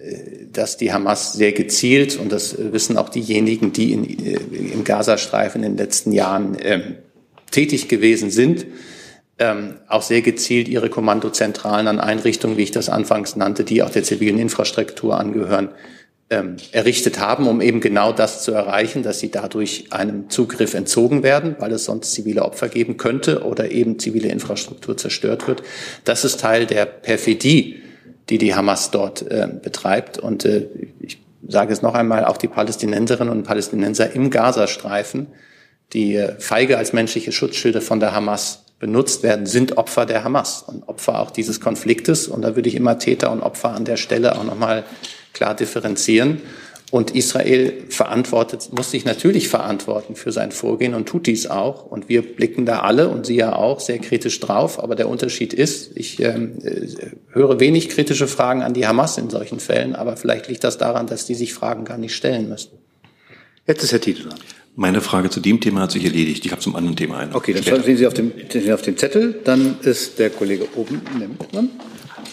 dass die Hamas sehr gezielt, und das wissen auch diejenigen, die in, äh, im Gazastreifen in den letzten Jahren ähm, tätig gewesen sind, ähm, auch sehr gezielt ihre Kommandozentralen an Einrichtungen, wie ich das anfangs nannte, die auch der zivilen Infrastruktur angehören, ähm, errichtet haben, um eben genau das zu erreichen, dass sie dadurch einem Zugriff entzogen werden, weil es sonst zivile Opfer geben könnte oder eben zivile Infrastruktur zerstört wird. Das ist Teil der Perfidie, die die Hamas dort äh, betreibt. Und äh, ich sage es noch einmal, auch die Palästinenserinnen und Palästinenser im Gazastreifen, die äh, feige als menschliche Schutzschilde von der Hamas benutzt werden, sind Opfer der Hamas und Opfer auch dieses Konfliktes. Und da würde ich immer Täter und Opfer an der Stelle auch nochmal klar differenzieren. Und Israel verantwortet, muss sich natürlich verantworten für sein Vorgehen und tut dies auch. Und wir blicken da alle und Sie ja auch sehr kritisch drauf. Aber der Unterschied ist, ich ähm, äh, höre wenig kritische Fragen an die Hamas in solchen Fällen. Aber vielleicht liegt das daran, dass die sich Fragen gar nicht stellen müssen. Jetzt ist Herr Titel dran. Meine Frage zu dem Thema hat sich erledigt. Ich habe zum anderen Thema eine. Okay, dann sehen Sie auf dem, auf dem Zettel. Dann ist der Kollege oben dran.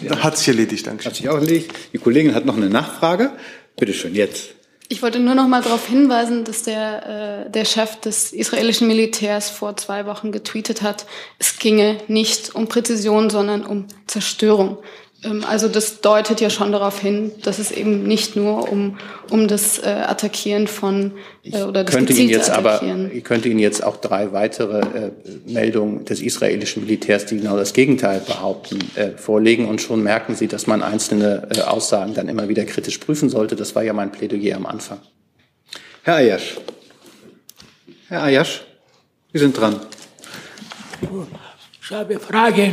Ja. Hat sich erledigt, danke. Hat sich auch erledigt. Die Kollegin hat noch eine Nachfrage. Bitte schön, jetzt. Ich wollte nur noch mal darauf hinweisen, dass der, äh, der Chef des israelischen Militärs vor zwei Wochen getweetet hat, es ginge nicht um Präzision, sondern um Zerstörung. Ähm, also das deutet ja schon darauf hin, dass es eben nicht nur um, um das äh, Attackieren von äh, oder das könnte Ihnen jetzt Attackieren. aber ich könnte Ihnen jetzt auch drei weitere äh, Meldungen des israelischen Militärs, die genau das Gegenteil behaupten, äh, vorlegen und schon merken Sie, dass man einzelne äh, Aussagen dann immer wieder kritisch prüfen sollte. Das war ja mein Plädoyer am Anfang. Herr Ayash. Herr Ayash, Sie sind dran. Ich habe eine Frage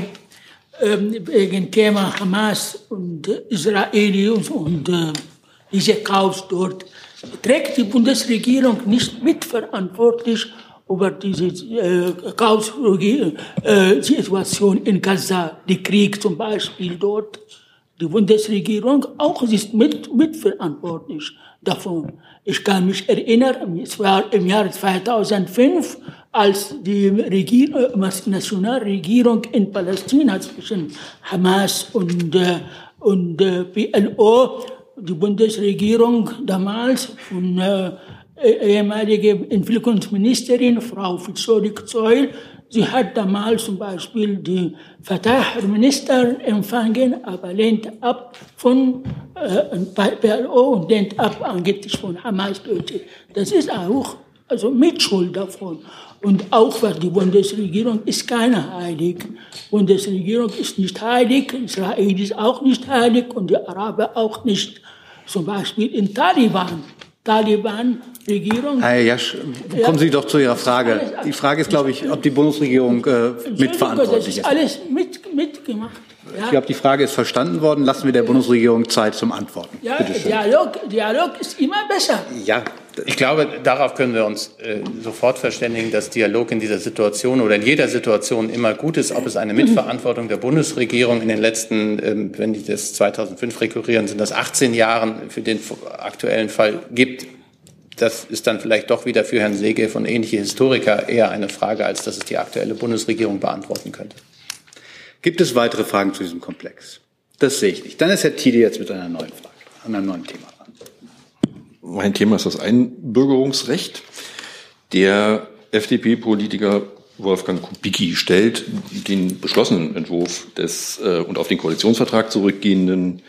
wegen Thema Hamas und äh, Israel und, und äh, diese Chaos dort. Trägt die Bundesregierung nicht mitverantwortlich über diese äh, Chaos-Situation äh, in Gaza, die Krieg zum Beispiel dort? Die Bundesregierung auch ist mit, mitverantwortlich davon. Ich kann mich erinnern, es war im Jahr 2005, als die Regier äh, Nationalregierung in Palästina zwischen Hamas und, äh, und äh, PLO, die Bundesregierung damals von äh, ehemalige Entwicklungsministerin Frau Fitzroy Zoll, sie hat damals zum Beispiel die Fatah-Minister empfangen, aber lehnt ab von äh, PLO und lehnt ab angeblich von Hamas. Das ist auch also Mitschuld davon. Und auch was die Bundesregierung ist keine heilig. Bundesregierung ist nicht heilig, Israel ist auch nicht heilig und die Araber auch nicht. Zum Beispiel in Taliban. Taliban-Regierung. Herr Jasch, kommen Sie doch zu Ihrer Frage. Die Frage ist, glaube ich, ob die Bundesregierung äh, mitverantwortlich ist. Das ist alles mit, mitgemacht. Ja. Ich glaube, die Frage ist verstanden worden. Lassen wir der Bundesregierung Zeit zum Antworten. Ja, Dialog, Dialog ist immer besser. Ja, ich glaube, darauf können wir uns äh, sofort verständigen, dass Dialog in dieser Situation oder in jeder Situation immer gut ist. Ob es eine Mitverantwortung der Bundesregierung in den letzten, ähm, wenn die das 2005 rekurrieren, sind das 18 Jahren für den aktuellen Fall gibt. Das ist dann vielleicht doch wieder für Herrn Sege von ähnliche Historiker eher eine Frage, als dass es die aktuelle Bundesregierung beantworten könnte. Gibt es weitere Fragen zu diesem Komplex? Das sehe ich nicht. Dann ist Herr Tiede jetzt mit einer neuen Frage, einem neuen Thema dran. Mein Thema ist das Einbürgerungsrecht. Der FDP-Politiker Wolfgang Kubicki stellt den beschlossenen Entwurf des äh, und auf den Koalitionsvertrag zurückgehenden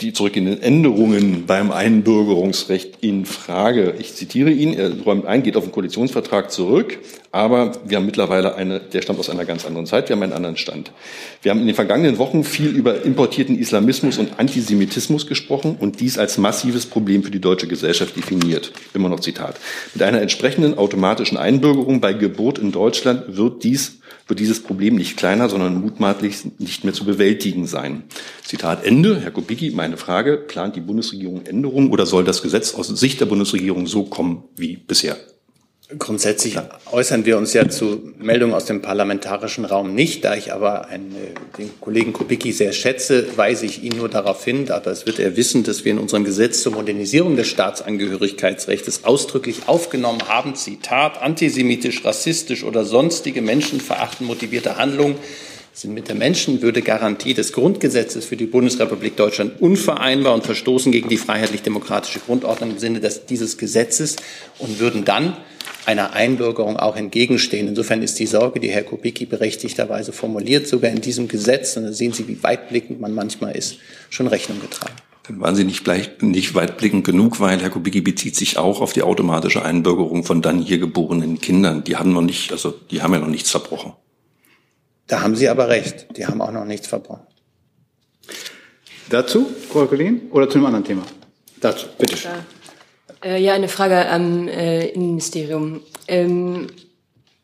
die zurückgehenden Änderungen beim Einbürgerungsrecht in Frage. Ich zitiere ihn, er räumt ein, geht auf den Koalitionsvertrag zurück, aber wir haben mittlerweile eine, der stammt aus einer ganz anderen Zeit, wir haben einen anderen Stand. Wir haben in den vergangenen Wochen viel über importierten Islamismus und Antisemitismus gesprochen und dies als massives Problem für die deutsche Gesellschaft definiert. Immer noch Zitat. Mit einer entsprechenden automatischen Einbürgerung bei Geburt in Deutschland wird dies wird dieses Problem nicht kleiner, sondern mutmaßlich nicht mehr zu bewältigen sein. Zitat Ende. Herr Kubicki, meine Frage, plant die Bundesregierung Änderungen oder soll das Gesetz aus Sicht der Bundesregierung so kommen wie bisher? Grundsätzlich äußern wir uns ja zu Meldungen aus dem parlamentarischen Raum nicht. Da ich aber einen, den Kollegen Kubicki sehr schätze, weise ich ihn nur darauf hin, aber es wird er wissen, dass wir in unserem Gesetz zur Modernisierung des Staatsangehörigkeitsrechts ausdrücklich aufgenommen haben, Zitat, antisemitisch, rassistisch oder sonstige menschenverachtend motivierte Handlungen sind mit der Menschenwürdegarantie des Grundgesetzes für die Bundesrepublik Deutschland unvereinbar und verstoßen gegen die freiheitlich-demokratische Grundordnung im Sinne des, dieses Gesetzes und würden dann einer Einbürgerung auch entgegenstehen. Insofern ist die Sorge, die Herr Kubicki berechtigterweise formuliert, sogar in diesem Gesetz, und da sehen Sie, wie weitblickend man manchmal ist, schon Rechnung getragen. Dann waren Sie nicht, gleich, nicht weitblickend genug, weil Herr Kubicki bezieht sich auch auf die automatische Einbürgerung von dann hier geborenen Kindern. Die haben noch nicht, also die haben ja noch nichts verbrochen. Da haben Sie aber recht. Die haben auch noch nichts verbrochen. Dazu, Frau Kollegin, oder zu einem anderen Thema? Dazu, bitte schön. Äh, ja, eine Frage am äh, Innenministerium. Ähm,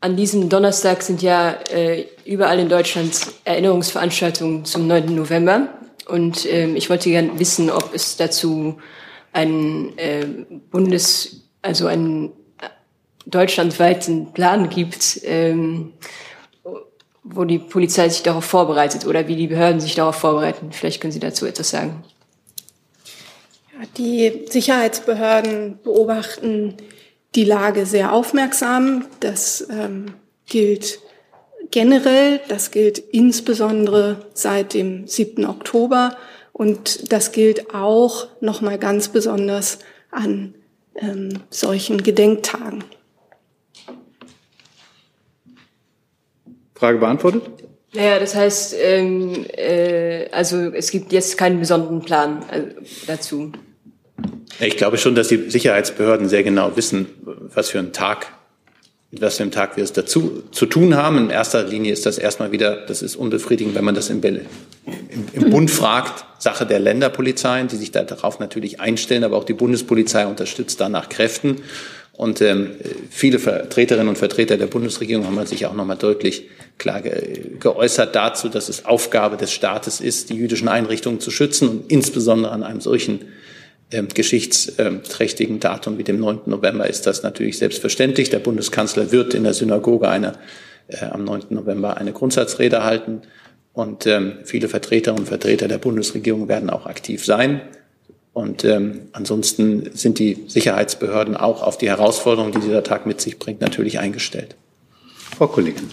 an diesem Donnerstag sind ja äh, überall in Deutschland Erinnerungsveranstaltungen zum 9. November. Und ähm, ich wollte gerne wissen, ob es dazu einen äh, Bundes-, also einen deutschlandweiten Plan gibt, ähm, wo die Polizei sich darauf vorbereitet oder wie die Behörden sich darauf vorbereiten. Vielleicht können Sie dazu etwas sagen. Die Sicherheitsbehörden beobachten die Lage sehr aufmerksam. Das ähm, gilt generell, das gilt insbesondere seit dem 7. Oktober und das gilt auch noch mal ganz besonders an ähm, solchen Gedenktagen. Frage beantwortet? Naja, das heißt, ähm, äh, also es gibt jetzt keinen besonderen Plan äh, dazu. Ich glaube schon, dass die Sicherheitsbehörden sehr genau wissen, was für ein Tag, was für ein Tag wir es dazu zu tun haben. In erster Linie ist das erstmal wieder, das ist unbefriedigend, wenn man das im, im, im Bund fragt, Sache der Länderpolizeien, die sich darauf natürlich einstellen, aber auch die Bundespolizei unterstützt da nach Kräften. Und ähm, viele Vertreterinnen und Vertreter der Bundesregierung haben sich auch nochmal deutlich klar ge geäußert dazu, dass es Aufgabe des Staates ist, die jüdischen Einrichtungen zu schützen und insbesondere an einem solchen ähm, geschichtsträchtigen Datum wie dem 9. November ist das natürlich selbstverständlich. Der Bundeskanzler wird in der Synagoge eine, äh, am 9. November eine Grundsatzrede halten und ähm, viele Vertreterinnen und Vertreter der Bundesregierung werden auch aktiv sein. Und ähm, ansonsten sind die Sicherheitsbehörden auch auf die Herausforderungen, die dieser Tag mit sich bringt, natürlich eingestellt. Frau Kollegin.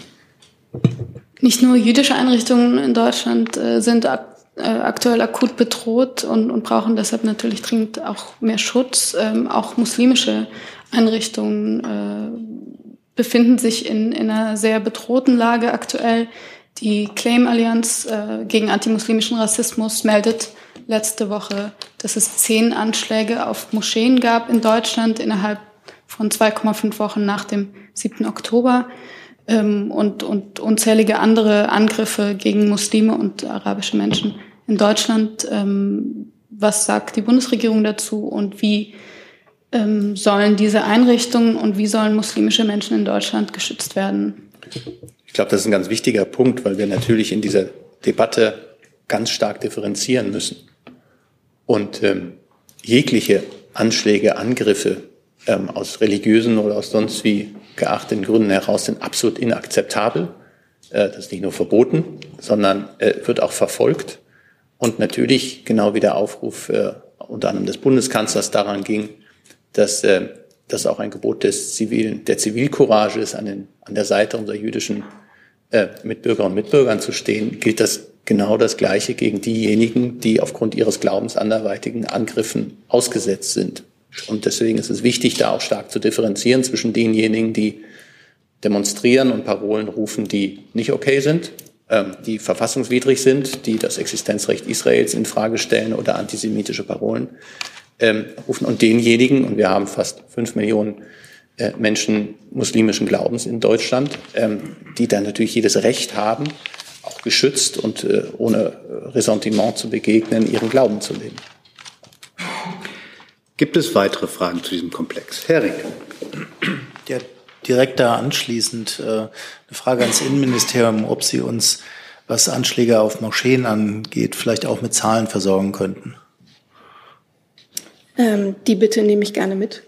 Nicht nur jüdische Einrichtungen in Deutschland äh, sind ak äh, aktuell akut bedroht und, und, brauchen deshalb natürlich dringend auch mehr Schutz. Ähm, auch muslimische Einrichtungen äh, befinden sich in, in, einer sehr bedrohten Lage aktuell. Die Claim-Allianz äh, gegen antimuslimischen Rassismus meldet letzte Woche, dass es zehn Anschläge auf Moscheen gab in Deutschland innerhalb von 2,5 Wochen nach dem 7. Oktober ähm, und, und unzählige andere Angriffe gegen Muslime und arabische Menschen in Deutschland. Ähm, was sagt die Bundesregierung dazu und wie ähm, sollen diese Einrichtungen und wie sollen muslimische Menschen in Deutschland geschützt werden? Ich glaube, das ist ein ganz wichtiger Punkt, weil wir natürlich in dieser Debatte ganz stark differenzieren müssen. Und ähm, jegliche Anschläge, Angriffe ähm, aus religiösen oder aus sonst wie geachteten Gründen heraus sind absolut inakzeptabel. Äh, das ist nicht nur verboten, sondern äh, wird auch verfolgt. Und natürlich, genau wie der Aufruf äh, unter anderem des Bundeskanzlers daran ging, dass äh, das auch ein Gebot des Zivilen, der Zivilcourage ist, an, den, an der Seite unserer jüdischen äh, Mitbürger und Mitbürgern zu stehen, gilt das genau das Gleiche gegen diejenigen, die aufgrund ihres Glaubens anderweitigen Angriffen ausgesetzt sind. Und deswegen ist es wichtig, da auch stark zu differenzieren zwischen denjenigen, die demonstrieren und Parolen rufen, die nicht okay sind, ähm, die verfassungswidrig sind, die das Existenzrecht Israels in Frage stellen oder antisemitische Parolen ähm, rufen und denjenigen, und wir haben fast fünf Millionen äh, Menschen muslimischen Glaubens in Deutschland, ähm, die dann natürlich jedes Recht haben, auch geschützt und äh, ohne Ressentiment zu begegnen, ihren Glauben zu leben. Gibt es weitere Fragen zu diesem Komplex? Herr Rink. Ja, direkt da anschließend äh, eine Frage ans Innenministerium, ob Sie uns, was Anschläge auf Moscheen angeht, vielleicht auch mit Zahlen versorgen könnten. Ähm, die Bitte nehme ich gerne mit.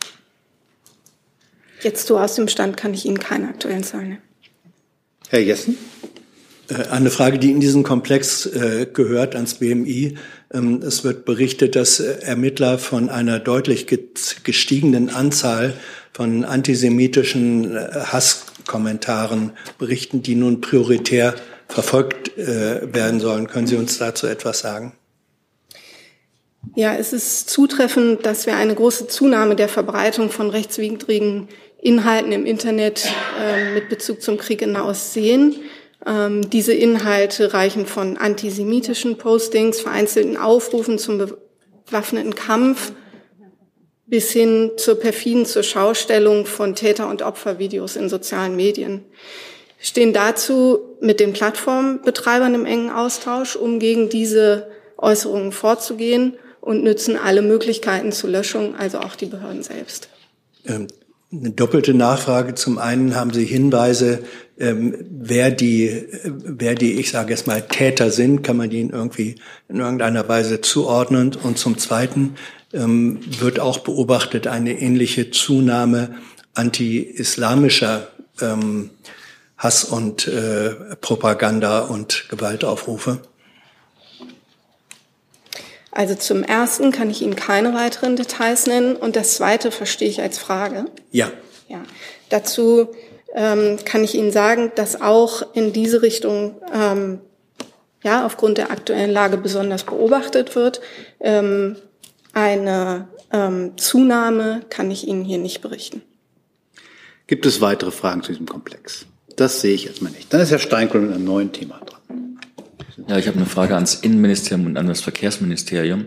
Jetzt so aus dem Stand kann ich Ihnen keine aktuellen Zahlen nennen. Herr Jessen? Äh, eine Frage, die in diesen Komplex äh, gehört, ans BMI. Ähm, es wird berichtet, dass Ermittler von einer deutlich gestiegenen Anzahl von antisemitischen äh, Hasskommentaren berichten, die nun prioritär verfolgt werden sollen. Können Sie uns dazu etwas sagen? Ja, es ist zutreffend, dass wir eine große Zunahme der Verbreitung von rechtswidrigen Inhalten im Internet äh, mit Bezug zum Krieg in Nahost sehen. Ähm, diese Inhalte reichen von antisemitischen Postings, vereinzelten Aufrufen zum bewaffneten Kampf bis hin zur perfiden zur Schaustellung von Täter- und Opfervideos in sozialen Medien. Stehen dazu mit den Plattformbetreibern im engen Austausch, um gegen diese Äußerungen vorzugehen und nützen alle Möglichkeiten zur Löschung, also auch die Behörden selbst. Ähm, eine doppelte Nachfrage. Zum einen haben Sie Hinweise, ähm, wer die, wer die, ich sage jetzt mal, Täter sind, kann man die irgendwie in irgendeiner Weise zuordnen. Und zum Zweiten ähm, wird auch beobachtet eine ähnliche Zunahme anti-islamischer ähm, Hass und äh, Propaganda und Gewaltaufrufe. Also zum ersten kann ich Ihnen keine weiteren Details nennen und das zweite verstehe ich als Frage. Ja. Ja. Dazu ähm, kann ich Ihnen sagen, dass auch in diese Richtung ähm, ja aufgrund der aktuellen Lage besonders beobachtet wird. Ähm, eine ähm, Zunahme kann ich Ihnen hier nicht berichten. Gibt es weitere Fragen zu diesem Komplex? Das sehe ich erstmal nicht. Dann ist Herr Steinkohl mit einem neuen Thema dran. Ja, ich habe eine Frage ans Innenministerium und an das Verkehrsministerium.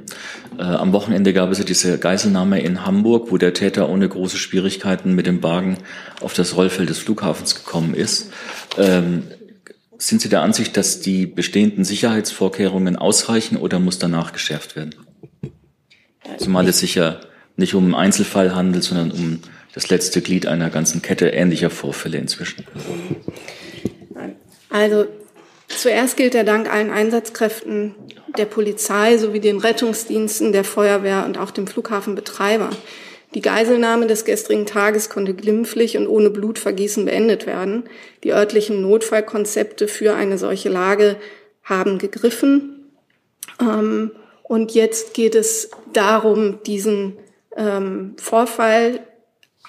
Äh, am Wochenende gab es ja diese Geiselnahme in Hamburg, wo der Täter ohne große Schwierigkeiten mit dem Wagen auf das Rollfeld des Flughafens gekommen ist. Ähm, sind Sie der Ansicht, dass die bestehenden Sicherheitsvorkehrungen ausreichen oder muss danach geschärft werden? Zumal es sich ja nicht um einen Einzelfall handelt, sondern um das letzte Glied einer ganzen Kette ähnlicher Vorfälle inzwischen. Also Zuerst gilt der Dank allen Einsatzkräften der Polizei sowie den Rettungsdiensten, der Feuerwehr und auch dem Flughafenbetreiber. Die Geiselnahme des gestrigen Tages konnte glimpflich und ohne Blutvergießen beendet werden. Die örtlichen Notfallkonzepte für eine solche Lage haben gegriffen. Ähm, und jetzt geht es darum, diesen ähm, Vorfall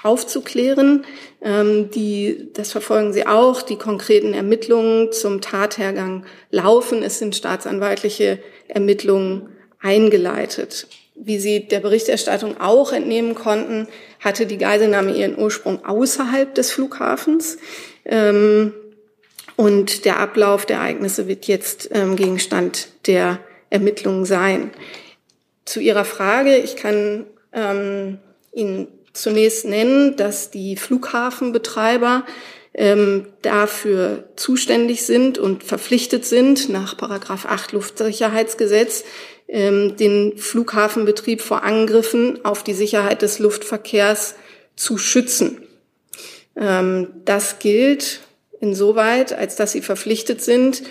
aufzuklären. Ähm, die, das verfolgen sie auch. Die konkreten Ermittlungen zum Tathergang laufen. Es sind staatsanwaltliche Ermittlungen eingeleitet. Wie Sie der Berichterstattung auch entnehmen konnten, hatte die Geiselnahme ihren Ursprung außerhalb des Flughafens. Ähm, und der Ablauf der Ereignisse wird jetzt ähm, Gegenstand der Ermittlungen sein. Zu Ihrer Frage, ich kann ähm, Ihnen zunächst nennen, dass die Flughafenbetreiber ähm, dafür zuständig sind und verpflichtet sind, nach Paragraph 8 Luftsicherheitsgesetz ähm, den Flughafenbetrieb vor Angriffen auf die Sicherheit des Luftverkehrs zu schützen. Ähm, das gilt insoweit, als dass sie verpflichtet sind,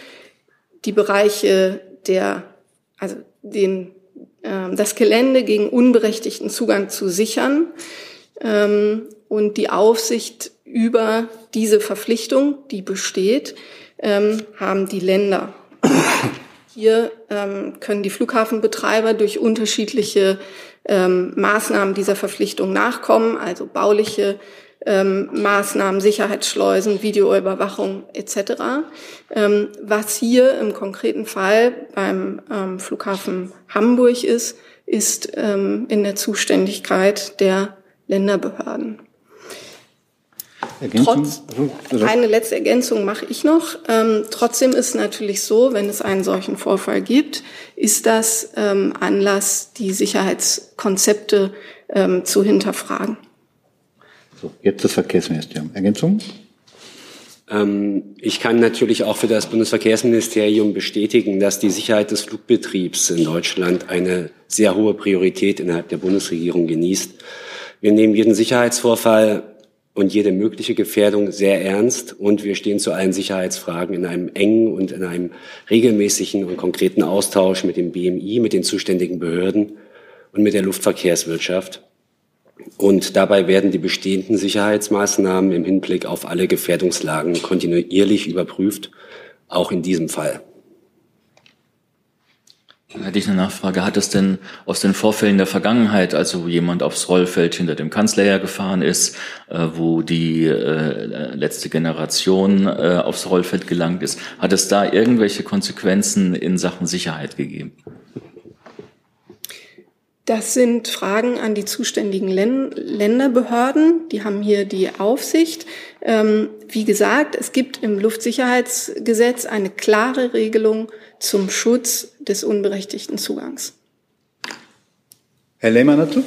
die Bereiche der, also den, äh, das Gelände gegen unberechtigten Zugang zu sichern und die Aufsicht über diese Verpflichtung, die besteht, ähm, haben die Länder. <coughs> Hier ähm, können die Flughafenbetreiber durch unterschiedliche ähm, Maßnahmen dieser Verpflichtung nachkommen, also bauliche ähm, Maßnahmen, Sicherheitsschleusen, Videoüberwachung etc. Ähm, was hier im konkreten Fall beim ähm, Flughafen Hamburg ist, ist ähm, in der Zuständigkeit der Länderbehörden. Trotz, eine letzte Ergänzung mache ich noch. Ähm, trotzdem ist natürlich so, wenn es einen solchen Vorfall gibt, ist das ähm, Anlass, die Sicherheitskonzepte ähm, zu hinterfragen. So, jetzt das Verkehrsministerium. Ergänzung? Ähm, ich kann natürlich auch für das Bundesverkehrsministerium bestätigen, dass die Sicherheit des Flugbetriebs in Deutschland eine sehr hohe Priorität innerhalb der Bundesregierung genießt. Wir nehmen jeden Sicherheitsvorfall und jede mögliche Gefährdung sehr ernst und wir stehen zu allen Sicherheitsfragen in einem engen und in einem regelmäßigen und konkreten Austausch mit dem BMI, mit den zuständigen Behörden und mit der Luftverkehrswirtschaft. Und dabei werden die bestehenden Sicherheitsmaßnahmen im Hinblick auf alle Gefährdungslagen kontinuierlich überprüft, auch in diesem Fall. Hätte ich eine Nachfrage. Hat es denn aus den Vorfällen der Vergangenheit, also wo jemand aufs Rollfeld hinter dem Kanzler gefahren ist, äh, wo die äh, letzte Generation äh, aufs Rollfeld gelangt ist, hat es da irgendwelche Konsequenzen in Sachen Sicherheit gegeben? Das sind Fragen an die zuständigen Länderbehörden. Die haben hier die Aufsicht. Ähm, wie gesagt, es gibt im Luftsicherheitsgesetz eine klare Regelung zum Schutz des unberechtigten Zugangs. Herr Lehmann dazu?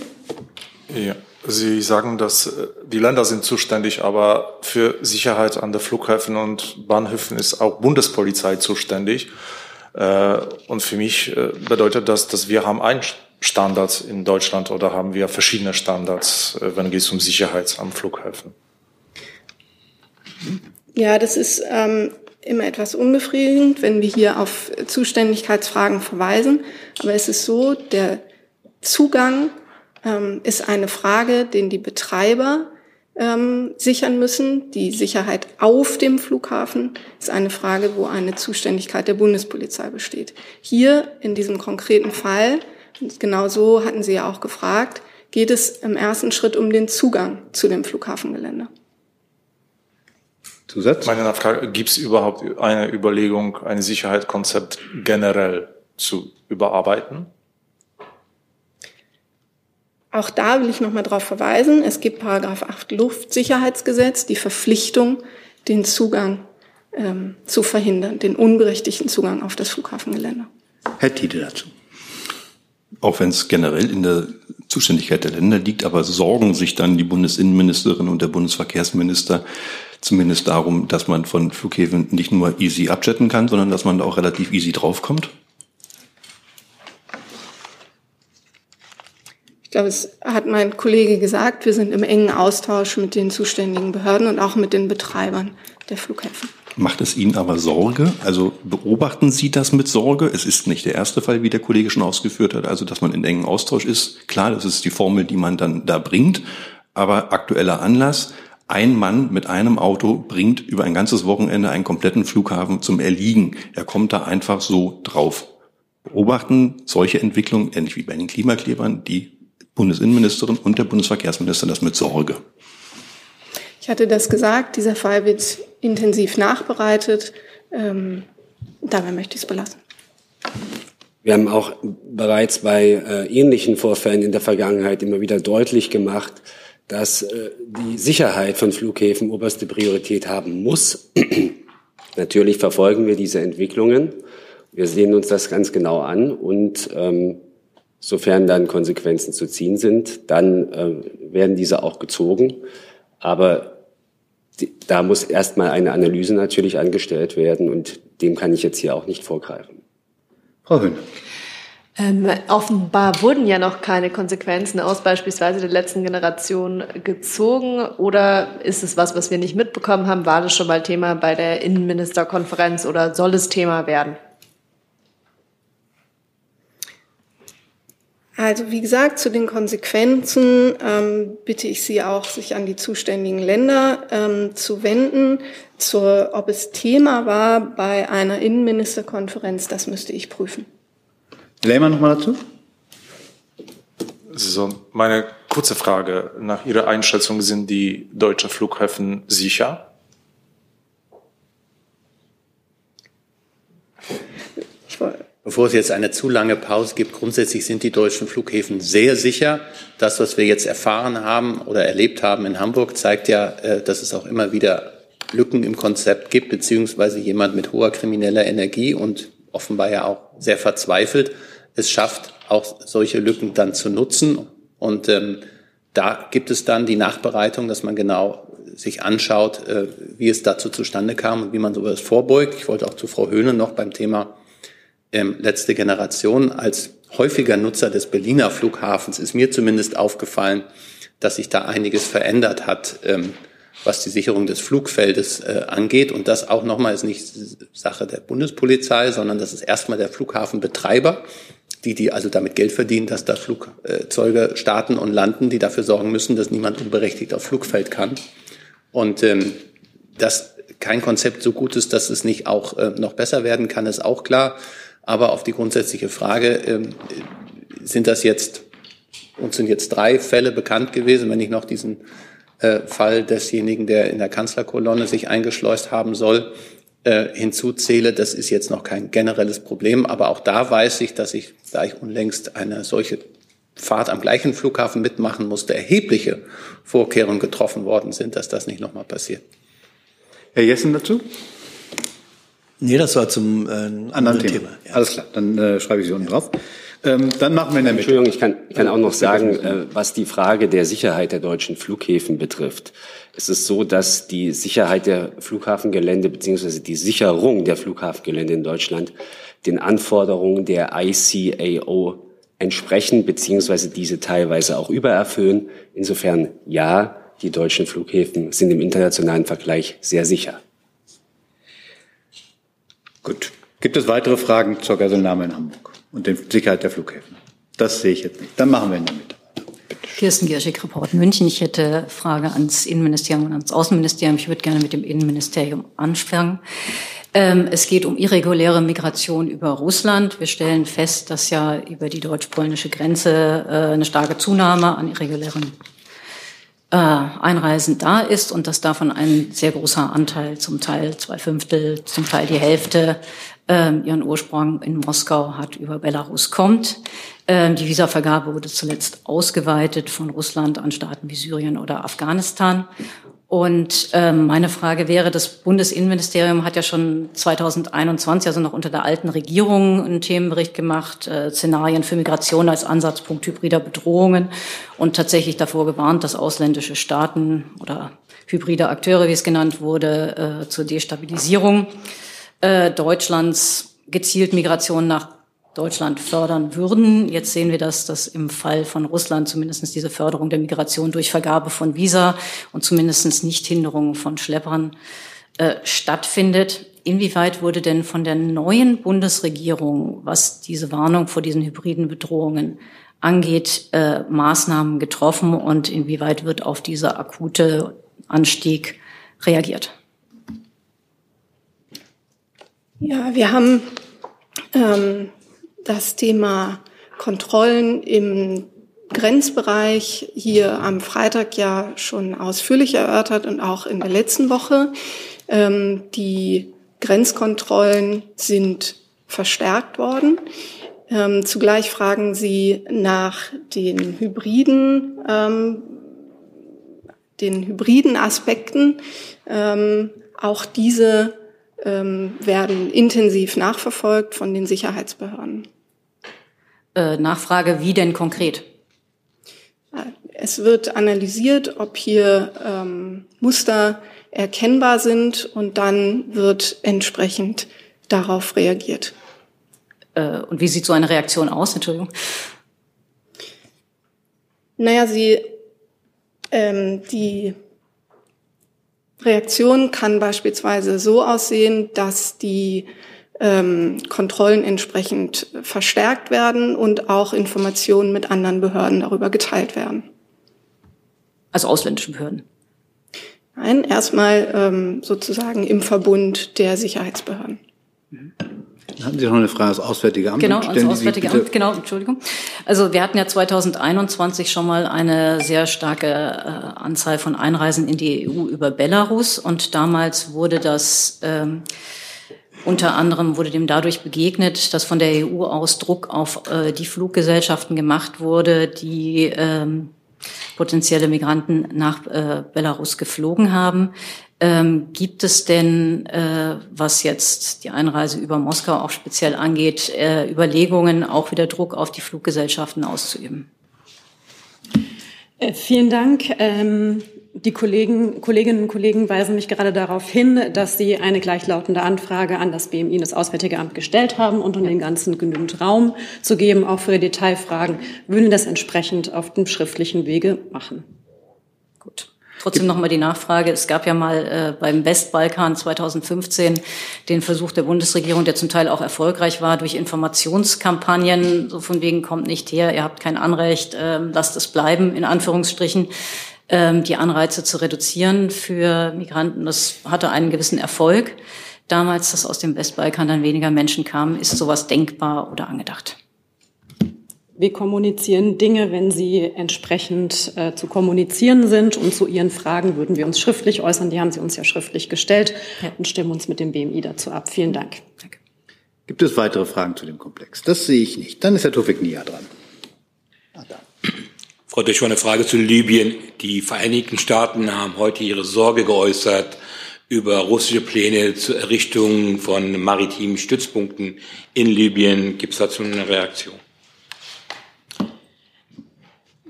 Ja. Sie sagen, dass äh, die Länder sind zuständig, aber für Sicherheit an der Flughäfen und Bahnhöfen ist auch Bundespolizei zuständig. Äh, und für mich äh, bedeutet das, dass wir haben ein Standards in Deutschland oder haben wir verschiedene Standards, wenn es um Sicherheit am Flughafen? Ja, das ist ähm, immer etwas unbefriedigend, wenn wir hier auf Zuständigkeitsfragen verweisen. Aber es ist so, der Zugang ähm, ist eine Frage, den die Betreiber ähm, sichern müssen. Die Sicherheit auf dem Flughafen ist eine Frage, wo eine Zuständigkeit der Bundespolizei besteht. Hier in diesem konkreten Fall genau so hatten Sie ja auch gefragt, geht es im ersten Schritt um den Zugang zu dem Flughafengelände. Zusatz? Meine Nachfrage, gibt es überhaupt eine Überlegung, ein Sicherheitskonzept generell zu überarbeiten? Auch da will ich nochmal darauf verweisen, es gibt Paragraph 8 Luftsicherheitsgesetz, die Verpflichtung, den Zugang ähm, zu verhindern, den unberechtigten Zugang auf das Flughafengelände. Herr Tiede dazu auch wenn es generell in der Zuständigkeit der Länder liegt, aber sorgen sich dann die Bundesinnenministerin und der Bundesverkehrsminister zumindest darum, dass man von Flughäfen nicht nur easy abjetten kann, sondern dass man da auch relativ easy draufkommt? Ich glaube, es hat mein Kollege gesagt, wir sind im engen Austausch mit den zuständigen Behörden und auch mit den Betreibern der Flughäfen. Macht es Ihnen aber Sorge? Also beobachten Sie das mit Sorge? Es ist nicht der erste Fall, wie der Kollege schon ausgeführt hat, also dass man in engen Austausch ist. Klar, das ist die Formel, die man dann da bringt. Aber aktueller Anlass, ein Mann mit einem Auto bringt über ein ganzes Wochenende einen kompletten Flughafen zum Erliegen. Er kommt da einfach so drauf. Beobachten solche Entwicklungen, ähnlich wie bei den Klimaklebern, die Bundesinnenministerin und der Bundesverkehrsminister das mit Sorge. Ich hatte das gesagt, dieser Fall wird intensiv nachbereitet. Ähm, dabei möchte ich es belassen. Wir haben auch bereits bei äh, ähnlichen Vorfällen in der Vergangenheit immer wieder deutlich gemacht, dass äh, die Sicherheit von Flughäfen oberste Priorität haben muss. <clears throat> Natürlich verfolgen wir diese Entwicklungen. Wir sehen uns das ganz genau an und ähm, sofern dann Konsequenzen zu ziehen sind, dann äh, werden diese auch gezogen. Aber da muss erstmal eine Analyse natürlich angestellt werden und dem kann ich jetzt hier auch nicht vorgreifen. Frau Höhn. Ähm, offenbar wurden ja noch keine Konsequenzen aus beispielsweise der letzten Generation gezogen. Oder ist es was, was wir nicht mitbekommen haben? War das schon mal Thema bei der Innenministerkonferenz oder soll es Thema werden? Also wie gesagt, zu den Konsequenzen ähm, bitte ich Sie auch, sich an die zuständigen Länder ähm, zu wenden. Zur, ob es Thema war bei einer Innenministerkonferenz, das müsste ich prüfen. Lehmann nochmal dazu? So, meine kurze Frage. Nach Ihrer Einschätzung sind die deutschen Flughäfen sicher? Bevor es jetzt eine zu lange Pause gibt, grundsätzlich sind die deutschen Flughäfen sehr sicher. Das, was wir jetzt erfahren haben oder erlebt haben in Hamburg, zeigt ja, äh, dass es auch immer wieder Lücken im Konzept gibt, beziehungsweise jemand mit hoher krimineller Energie und offenbar ja auch sehr verzweifelt es schafft, auch solche Lücken dann zu nutzen. Und ähm, da gibt es dann die Nachbereitung, dass man genau sich anschaut, äh, wie es dazu zustande kam und wie man sowas vorbeugt. Ich wollte auch zu Frau Höhne noch beim Thema ähm, letzte Generation. Als häufiger Nutzer des Berliner Flughafens ist mir zumindest aufgefallen, dass sich da einiges verändert hat, ähm, was die Sicherung des Flugfeldes äh, angeht. Und das auch nochmal ist nicht Sache der Bundespolizei, sondern das ist erstmal der Flughafenbetreiber, die, die also damit Geld verdienen, dass da Flugzeuge starten und landen, die dafür sorgen müssen, dass niemand unberechtigt aufs Flugfeld kann. Und ähm, dass kein Konzept so gut ist, dass es nicht auch äh, noch besser werden kann, ist auch klar. Aber auf die grundsätzliche Frage, ähm, sind das jetzt, uns sind jetzt drei Fälle bekannt gewesen, wenn ich noch diesen äh, Fall desjenigen, der in der Kanzlerkolonne sich eingeschleust haben soll, äh, hinzuzähle. Das ist jetzt noch kein generelles Problem, aber auch da weiß ich, dass ich, da ich unlängst eine solche Fahrt am gleichen Flughafen mitmachen musste, erhebliche Vorkehrungen getroffen worden sind, dass das nicht nochmal passiert. Herr Jessen dazu? Nee, das war zum äh, anderen, Thema. Thema. Ja. Alles klar, dann äh, schreibe ich Sie unten drauf. Ähm, dann machen wir in der Mitte. Entschuldigung, ich kann, ich kann auch noch sagen, äh, was die Frage der Sicherheit der deutschen Flughäfen betrifft. Es ist so, dass die Sicherheit der Flughafengelände beziehungsweise die Sicherung der Flughafengelände in Deutschland den Anforderungen der ICAO entsprechen beziehungsweise diese teilweise auch übererfüllen. Insofern ja, die deutschen Flughäfen sind im internationalen Vergleich sehr sicher. Gut. Gibt es weitere Fragen zur Geiselnahme in Hamburg und der Sicherheit der Flughäfen? Das sehe ich jetzt nicht. Dann machen wir in der Mitte. Kirsten Gierschig, Report München. Ich hätte Frage ans Innenministerium und ans Außenministerium. Ich würde gerne mit dem Innenministerium anfangen. Ähm, es geht um irreguläre Migration über Russland. Wir stellen fest, dass ja über die deutsch-polnische Grenze äh, eine starke Zunahme an irregulären äh, Einreisen da ist und dass davon ein sehr großer Anteil, zum Teil zwei Fünftel, zum Teil die Hälfte, ähm, ihren Ursprung in Moskau hat, über Belarus kommt. Ähm, die Visavergabe wurde zuletzt ausgeweitet von Russland an Staaten wie Syrien oder Afghanistan. Und ähm, meine Frage wäre, das Bundesinnenministerium hat ja schon 2021, also noch unter der alten Regierung, einen Themenbericht gemacht, äh, Szenarien für Migration als Ansatzpunkt hybrider Bedrohungen und tatsächlich davor gewarnt, dass ausländische Staaten oder hybride Akteure, wie es genannt wurde, äh, zur Destabilisierung äh, Deutschlands gezielt Migration nach Deutschland fördern würden. Jetzt sehen wir, dass das im Fall von Russland zumindest diese Förderung der Migration durch Vergabe von Visa und zumindest nicht Hinderungen von Schleppern äh, stattfindet. Inwieweit wurde denn von der neuen Bundesregierung, was diese Warnung vor diesen hybriden Bedrohungen angeht, äh, Maßnahmen getroffen und inwieweit wird auf diese akute Anstieg reagiert? Ja, wir haben ähm, das Thema Kontrollen im Grenzbereich hier am Freitag ja schon ausführlich erörtert und auch in der letzten Woche. Ähm, die Grenzkontrollen sind verstärkt worden. Ähm, zugleich fragen Sie nach den hybriden, ähm, den hybriden Aspekten. Ähm, auch diese ähm, werden intensiv nachverfolgt von den Sicherheitsbehörden. Äh, Nachfrage, wie denn konkret? Es wird analysiert, ob hier ähm, Muster erkennbar sind und dann wird entsprechend darauf reagiert. Äh, und wie sieht so eine Reaktion aus? Entschuldigung. Naja, sie, ähm, die Reaktion kann beispielsweise so aussehen, dass die ähm, Kontrollen entsprechend verstärkt werden und auch Informationen mit anderen Behörden darüber geteilt werden. Also ausländischen Behörden? Nein, erstmal ähm, sozusagen im Verbund der Sicherheitsbehörden. Mhm. Hatten Sie noch eine Frage das Auswärtige Amt? Genau, das Auswärtige Amt, genau, Entschuldigung. Also wir hatten ja 2021 schon mal eine sehr starke äh, Anzahl von Einreisen in die EU über Belarus und damals wurde das ähm, unter anderem wurde dem dadurch begegnet, dass von der EU aus Druck auf äh, die Fluggesellschaften gemacht wurde, die ähm, potenzielle Migranten nach äh, Belarus geflogen haben. Ähm, gibt es denn, äh, was jetzt die Einreise über Moskau auch speziell angeht, äh, Überlegungen, auch wieder Druck auf die Fluggesellschaften auszuüben? Äh, vielen Dank. Ähm, die Kollegen, Kolleginnen und Kollegen weisen mich gerade darauf hin, dass sie eine gleichlautende Anfrage an das BMI, das Auswärtige Amt, gestellt haben und um den ganzen genügend Raum zu geben, auch für Detailfragen, würden das entsprechend auf dem schriftlichen Wege machen. Gut. Trotzdem nochmal die Nachfrage. Es gab ja mal äh, beim Westbalkan 2015 den Versuch der Bundesregierung, der zum Teil auch erfolgreich war, durch Informationskampagnen, so von wegen kommt nicht her, ihr habt kein Anrecht, äh, lasst es bleiben, in Anführungsstrichen, äh, die Anreize zu reduzieren für Migranten. Das hatte einen gewissen Erfolg. Damals, dass aus dem Westbalkan dann weniger Menschen kamen, ist sowas denkbar oder angedacht? Wir kommunizieren Dinge, wenn sie entsprechend äh, zu kommunizieren sind. Und zu Ihren Fragen würden wir uns schriftlich äußern. Die haben Sie uns ja schriftlich gestellt ja. und stimmen uns mit dem BMI dazu ab. Vielen Dank. Danke. Gibt es weitere Fragen zu dem Komplex? Das sehe ich nicht. Dann ist Herr Tofik Nia dran. Ah, Frau Deschua, eine Frage zu Libyen. Die Vereinigten Staaten haben heute ihre Sorge geäußert über russische Pläne zur Errichtung von maritimen Stützpunkten in Libyen. Gibt es dazu eine Reaktion?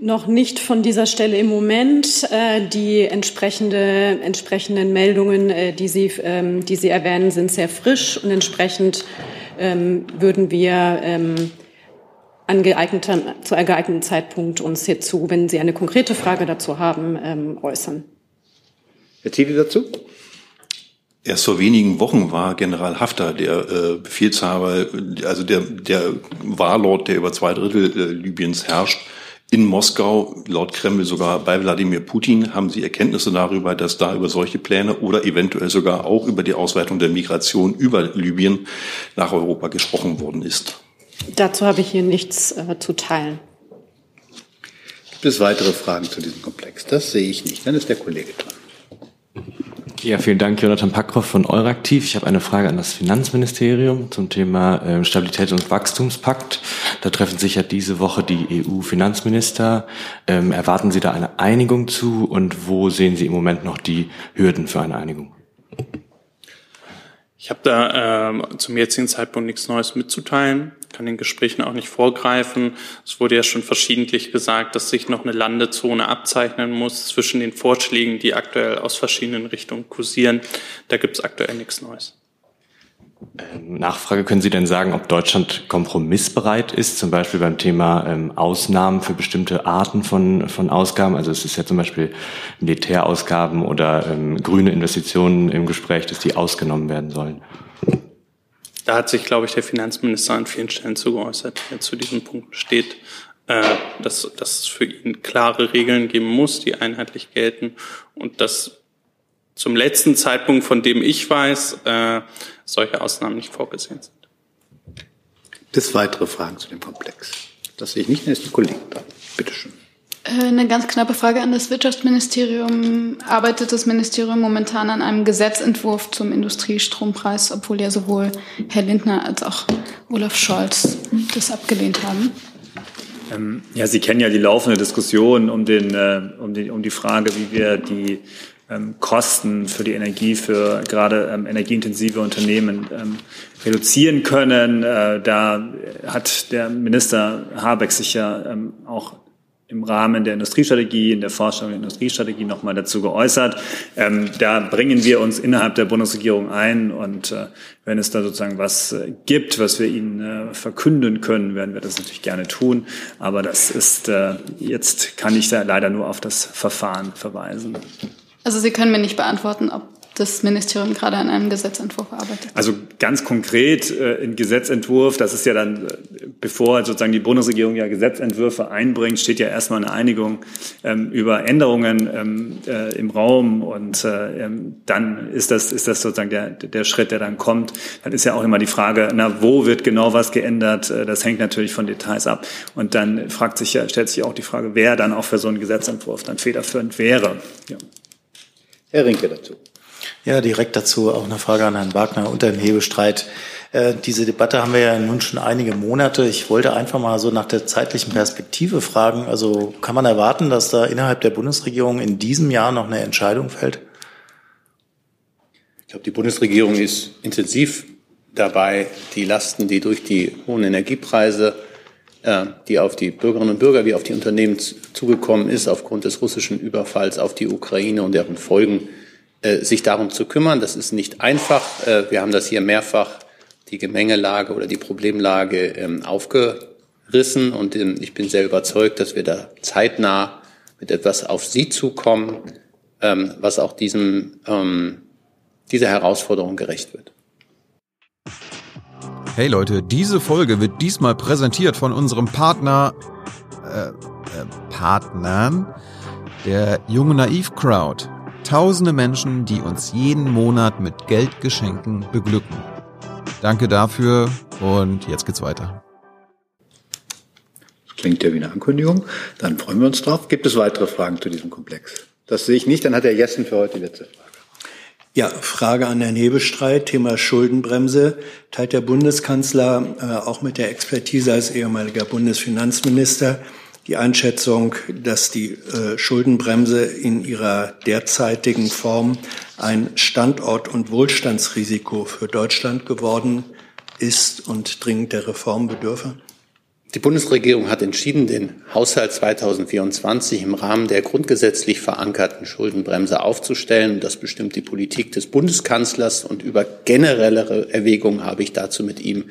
Noch nicht von dieser Stelle im Moment. Äh, die entsprechende, entsprechenden Meldungen, äh, die, Sie, ähm, die Sie erwähnen, sind sehr frisch und entsprechend ähm, würden wir ähm, an geeigneter, zu einem geeigneten Zeitpunkt uns hierzu, wenn Sie eine konkrete Frage dazu haben, äußern. Herr Thiele dazu? Erst vor wenigen Wochen war General Haftar der äh, Befehlshaber, also der, der Warlord, der über zwei Drittel äh, Libyens herrscht, in Moskau, laut Kreml sogar bei Wladimir Putin, haben Sie Erkenntnisse darüber, dass da über solche Pläne oder eventuell sogar auch über die Ausweitung der Migration über Libyen nach Europa gesprochen worden ist? Dazu habe ich hier nichts äh, zu teilen. Gibt es weitere Fragen zu diesem Komplex? Das sehe ich nicht. Dann ist der Kollege dran. Ja, vielen Dank, Jonathan Packhoff von Euraktiv. Ich habe eine Frage an das Finanzministerium zum Thema äh, Stabilitäts- und Wachstumspakt. Da treffen sich ja diese Woche die EU-Finanzminister. Ähm, erwarten Sie da eine Einigung zu und wo sehen Sie im Moment noch die Hürden für eine Einigung? Ich habe da äh, zum jetzigen Zeitpunkt nichts Neues mitzuteilen, kann den Gesprächen auch nicht vorgreifen. Es wurde ja schon verschiedentlich gesagt, dass sich noch eine Landezone abzeichnen muss zwischen den Vorschlägen, die aktuell aus verschiedenen Richtungen kursieren. Da gibt es aktuell nichts Neues. Ähm, Nachfrage, können Sie denn sagen, ob Deutschland kompromissbereit ist, zum Beispiel beim Thema ähm, Ausnahmen für bestimmte Arten von, von Ausgaben? Also es ist ja zum Beispiel Militärausgaben oder ähm, grüne Investitionen im Gespräch, dass die ausgenommen werden sollen. Da hat sich, glaube ich, der Finanzminister an vielen Stellen zu geäußert, der zu diesem Punkt besteht, äh, dass, dass es für ihn klare Regeln geben muss, die einheitlich gelten und dass zum letzten Zeitpunkt, von dem ich weiß, äh, solche Ausnahmen nicht vorgesehen sind. Es weitere Fragen zu dem Komplex? Das sehe ich nicht, dann ist die Kollegin dran. Bitte schön. Äh, eine ganz knappe Frage an das Wirtschaftsministerium. Arbeitet das Ministerium momentan an einem Gesetzentwurf zum Industriestrompreis, obwohl ja sowohl Herr Lindner als auch Olaf Scholz das abgelehnt haben? Ähm, ja, Sie kennen ja die laufende Diskussion um, den, äh, um, die, um die Frage, wie wir die ähm, Kosten für die Energie für gerade ähm, energieintensive Unternehmen ähm, reduzieren können. Äh, da hat der Minister Habeck sich ja ähm, auch im Rahmen der Industriestrategie, in der Forschung der Industriestrategie nochmal dazu geäußert. Ähm, da bringen wir uns innerhalb der Bundesregierung ein und äh, wenn es da sozusagen was äh, gibt, was wir Ihnen äh, verkünden können, werden wir das natürlich gerne tun. Aber das ist, äh, jetzt kann ich da leider nur auf das Verfahren verweisen. Also Sie können mir nicht beantworten, ob das Ministerium gerade an einem Gesetzentwurf arbeitet? Also ganz konkret äh, ein Gesetzentwurf, das ist ja dann, äh, bevor sozusagen die Bundesregierung ja Gesetzentwürfe einbringt, steht ja erstmal eine Einigung ähm, über Änderungen ähm, äh, im Raum und äh, ähm, dann ist das, ist das sozusagen der, der Schritt, der dann kommt. Dann ist ja auch immer die Frage, na, wo wird genau was geändert? Äh, das hängt natürlich von Details ab. Und dann fragt sich ja, stellt sich auch die Frage, wer dann auch für so einen Gesetzentwurf dann federführend wäre. Ja. Herr Rinke dazu. Ja, direkt dazu auch eine Frage an Herrn Wagner unter dem Hebestreit. Äh, diese Debatte haben wir ja nun schon einige Monate. Ich wollte einfach mal so nach der zeitlichen Perspektive fragen. Also kann man erwarten, dass da innerhalb der Bundesregierung in diesem Jahr noch eine Entscheidung fällt? Ich glaube, die Bundesregierung ist intensiv dabei, die Lasten, die durch die hohen Energiepreise, äh, die auf die Bürgerinnen und Bürger wie auf die Unternehmen zugekommen ist, aufgrund des russischen Überfalls auf die Ukraine und deren Folgen, sich darum zu kümmern. Das ist nicht einfach. Äh, wir haben das hier mehrfach die Gemengelage oder die Problemlage ähm, aufgerissen und ähm, ich bin sehr überzeugt, dass wir da zeitnah mit etwas auf Sie zukommen, ähm, was auch diesem, dieser Herausforderung gerecht wird. Hey Leute, diese Folge wird diesmal präsentiert von unserem Partner, äh, äh, Partnern, der Junge Naiv Crowd. Tausende Menschen, die uns jeden Monat mit Geldgeschenken beglücken. Danke dafür und jetzt geht's weiter. Klingt ja wie eine Ankündigung. Dann freuen wir uns drauf. Gibt es weitere Fragen zu diesem Komplex? Das sehe ich nicht. Dann hat der Jessen für heute die letzte Frage. Ja, Frage an Herrn Hebestreit, Thema Schuldenbremse. Teilt der Bundeskanzler äh, auch mit der Expertise als ehemaliger Bundesfinanzminister die Einschätzung, dass die äh, Schuldenbremse in ihrer derzeitigen Form ein Standort- und Wohlstandsrisiko für Deutschland geworden ist und dringend der Reform bedürfe? Die Bundesregierung hat entschieden, den Haushalt 2024 im Rahmen der grundgesetzlich verankerten Schuldenbremse aufzustellen. Das bestimmt die Politik des Bundeskanzlers und über generellere Erwägungen habe ich dazu mit ihm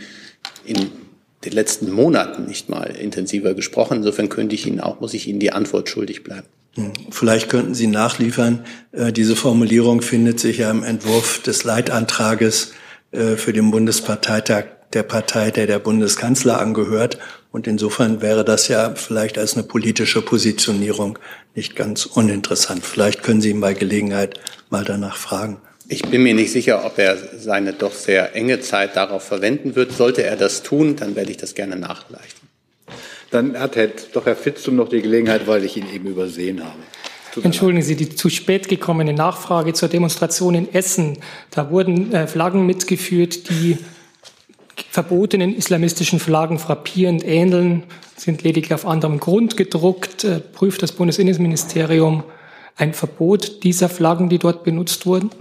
in den letzten Monaten nicht mal intensiver gesprochen. Insofern könnte ich Ihnen auch, muss ich Ihnen die Antwort schuldig bleiben. Hm, vielleicht könnten Sie nachliefern. Äh, diese Formulierung findet sich ja im Entwurf des Leitantrages äh, für den Bundesparteitag der Partei, der der Bundeskanzler angehört. Und insofern wäre das ja vielleicht als eine politische Positionierung nicht ganz uninteressant. Vielleicht können Sie ihn bei Gelegenheit mal danach fragen. Ich bin mir nicht sicher, ob er seine doch sehr enge Zeit darauf verwenden wird. Sollte er das tun, dann werde ich das gerne nachleichen. Dann hat Herr, doch Herr Fitzum noch die Gelegenheit, weil ich ihn eben übersehen habe. Entschuldigen Sie, die zu spät gekommene Nachfrage zur Demonstration in Essen. Da wurden äh, Flaggen mitgeführt, die verbotenen islamistischen Flaggen frappierend ähneln, sind lediglich auf anderem Grund gedruckt. Äh, prüft das Bundesinnenministerium ein Verbot dieser Flaggen, die dort benutzt wurden?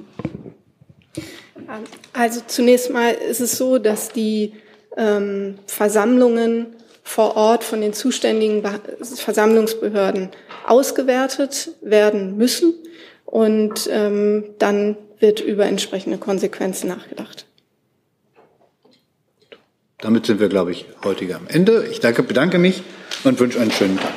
Also zunächst mal ist es so, dass die ähm, Versammlungen vor Ort von den zuständigen Versammlungsbehörden ausgewertet werden müssen und ähm, dann wird über entsprechende Konsequenzen nachgedacht. Damit sind wir, glaube ich, heute am Ende. Ich danke, bedanke mich und wünsche einen schönen Tag.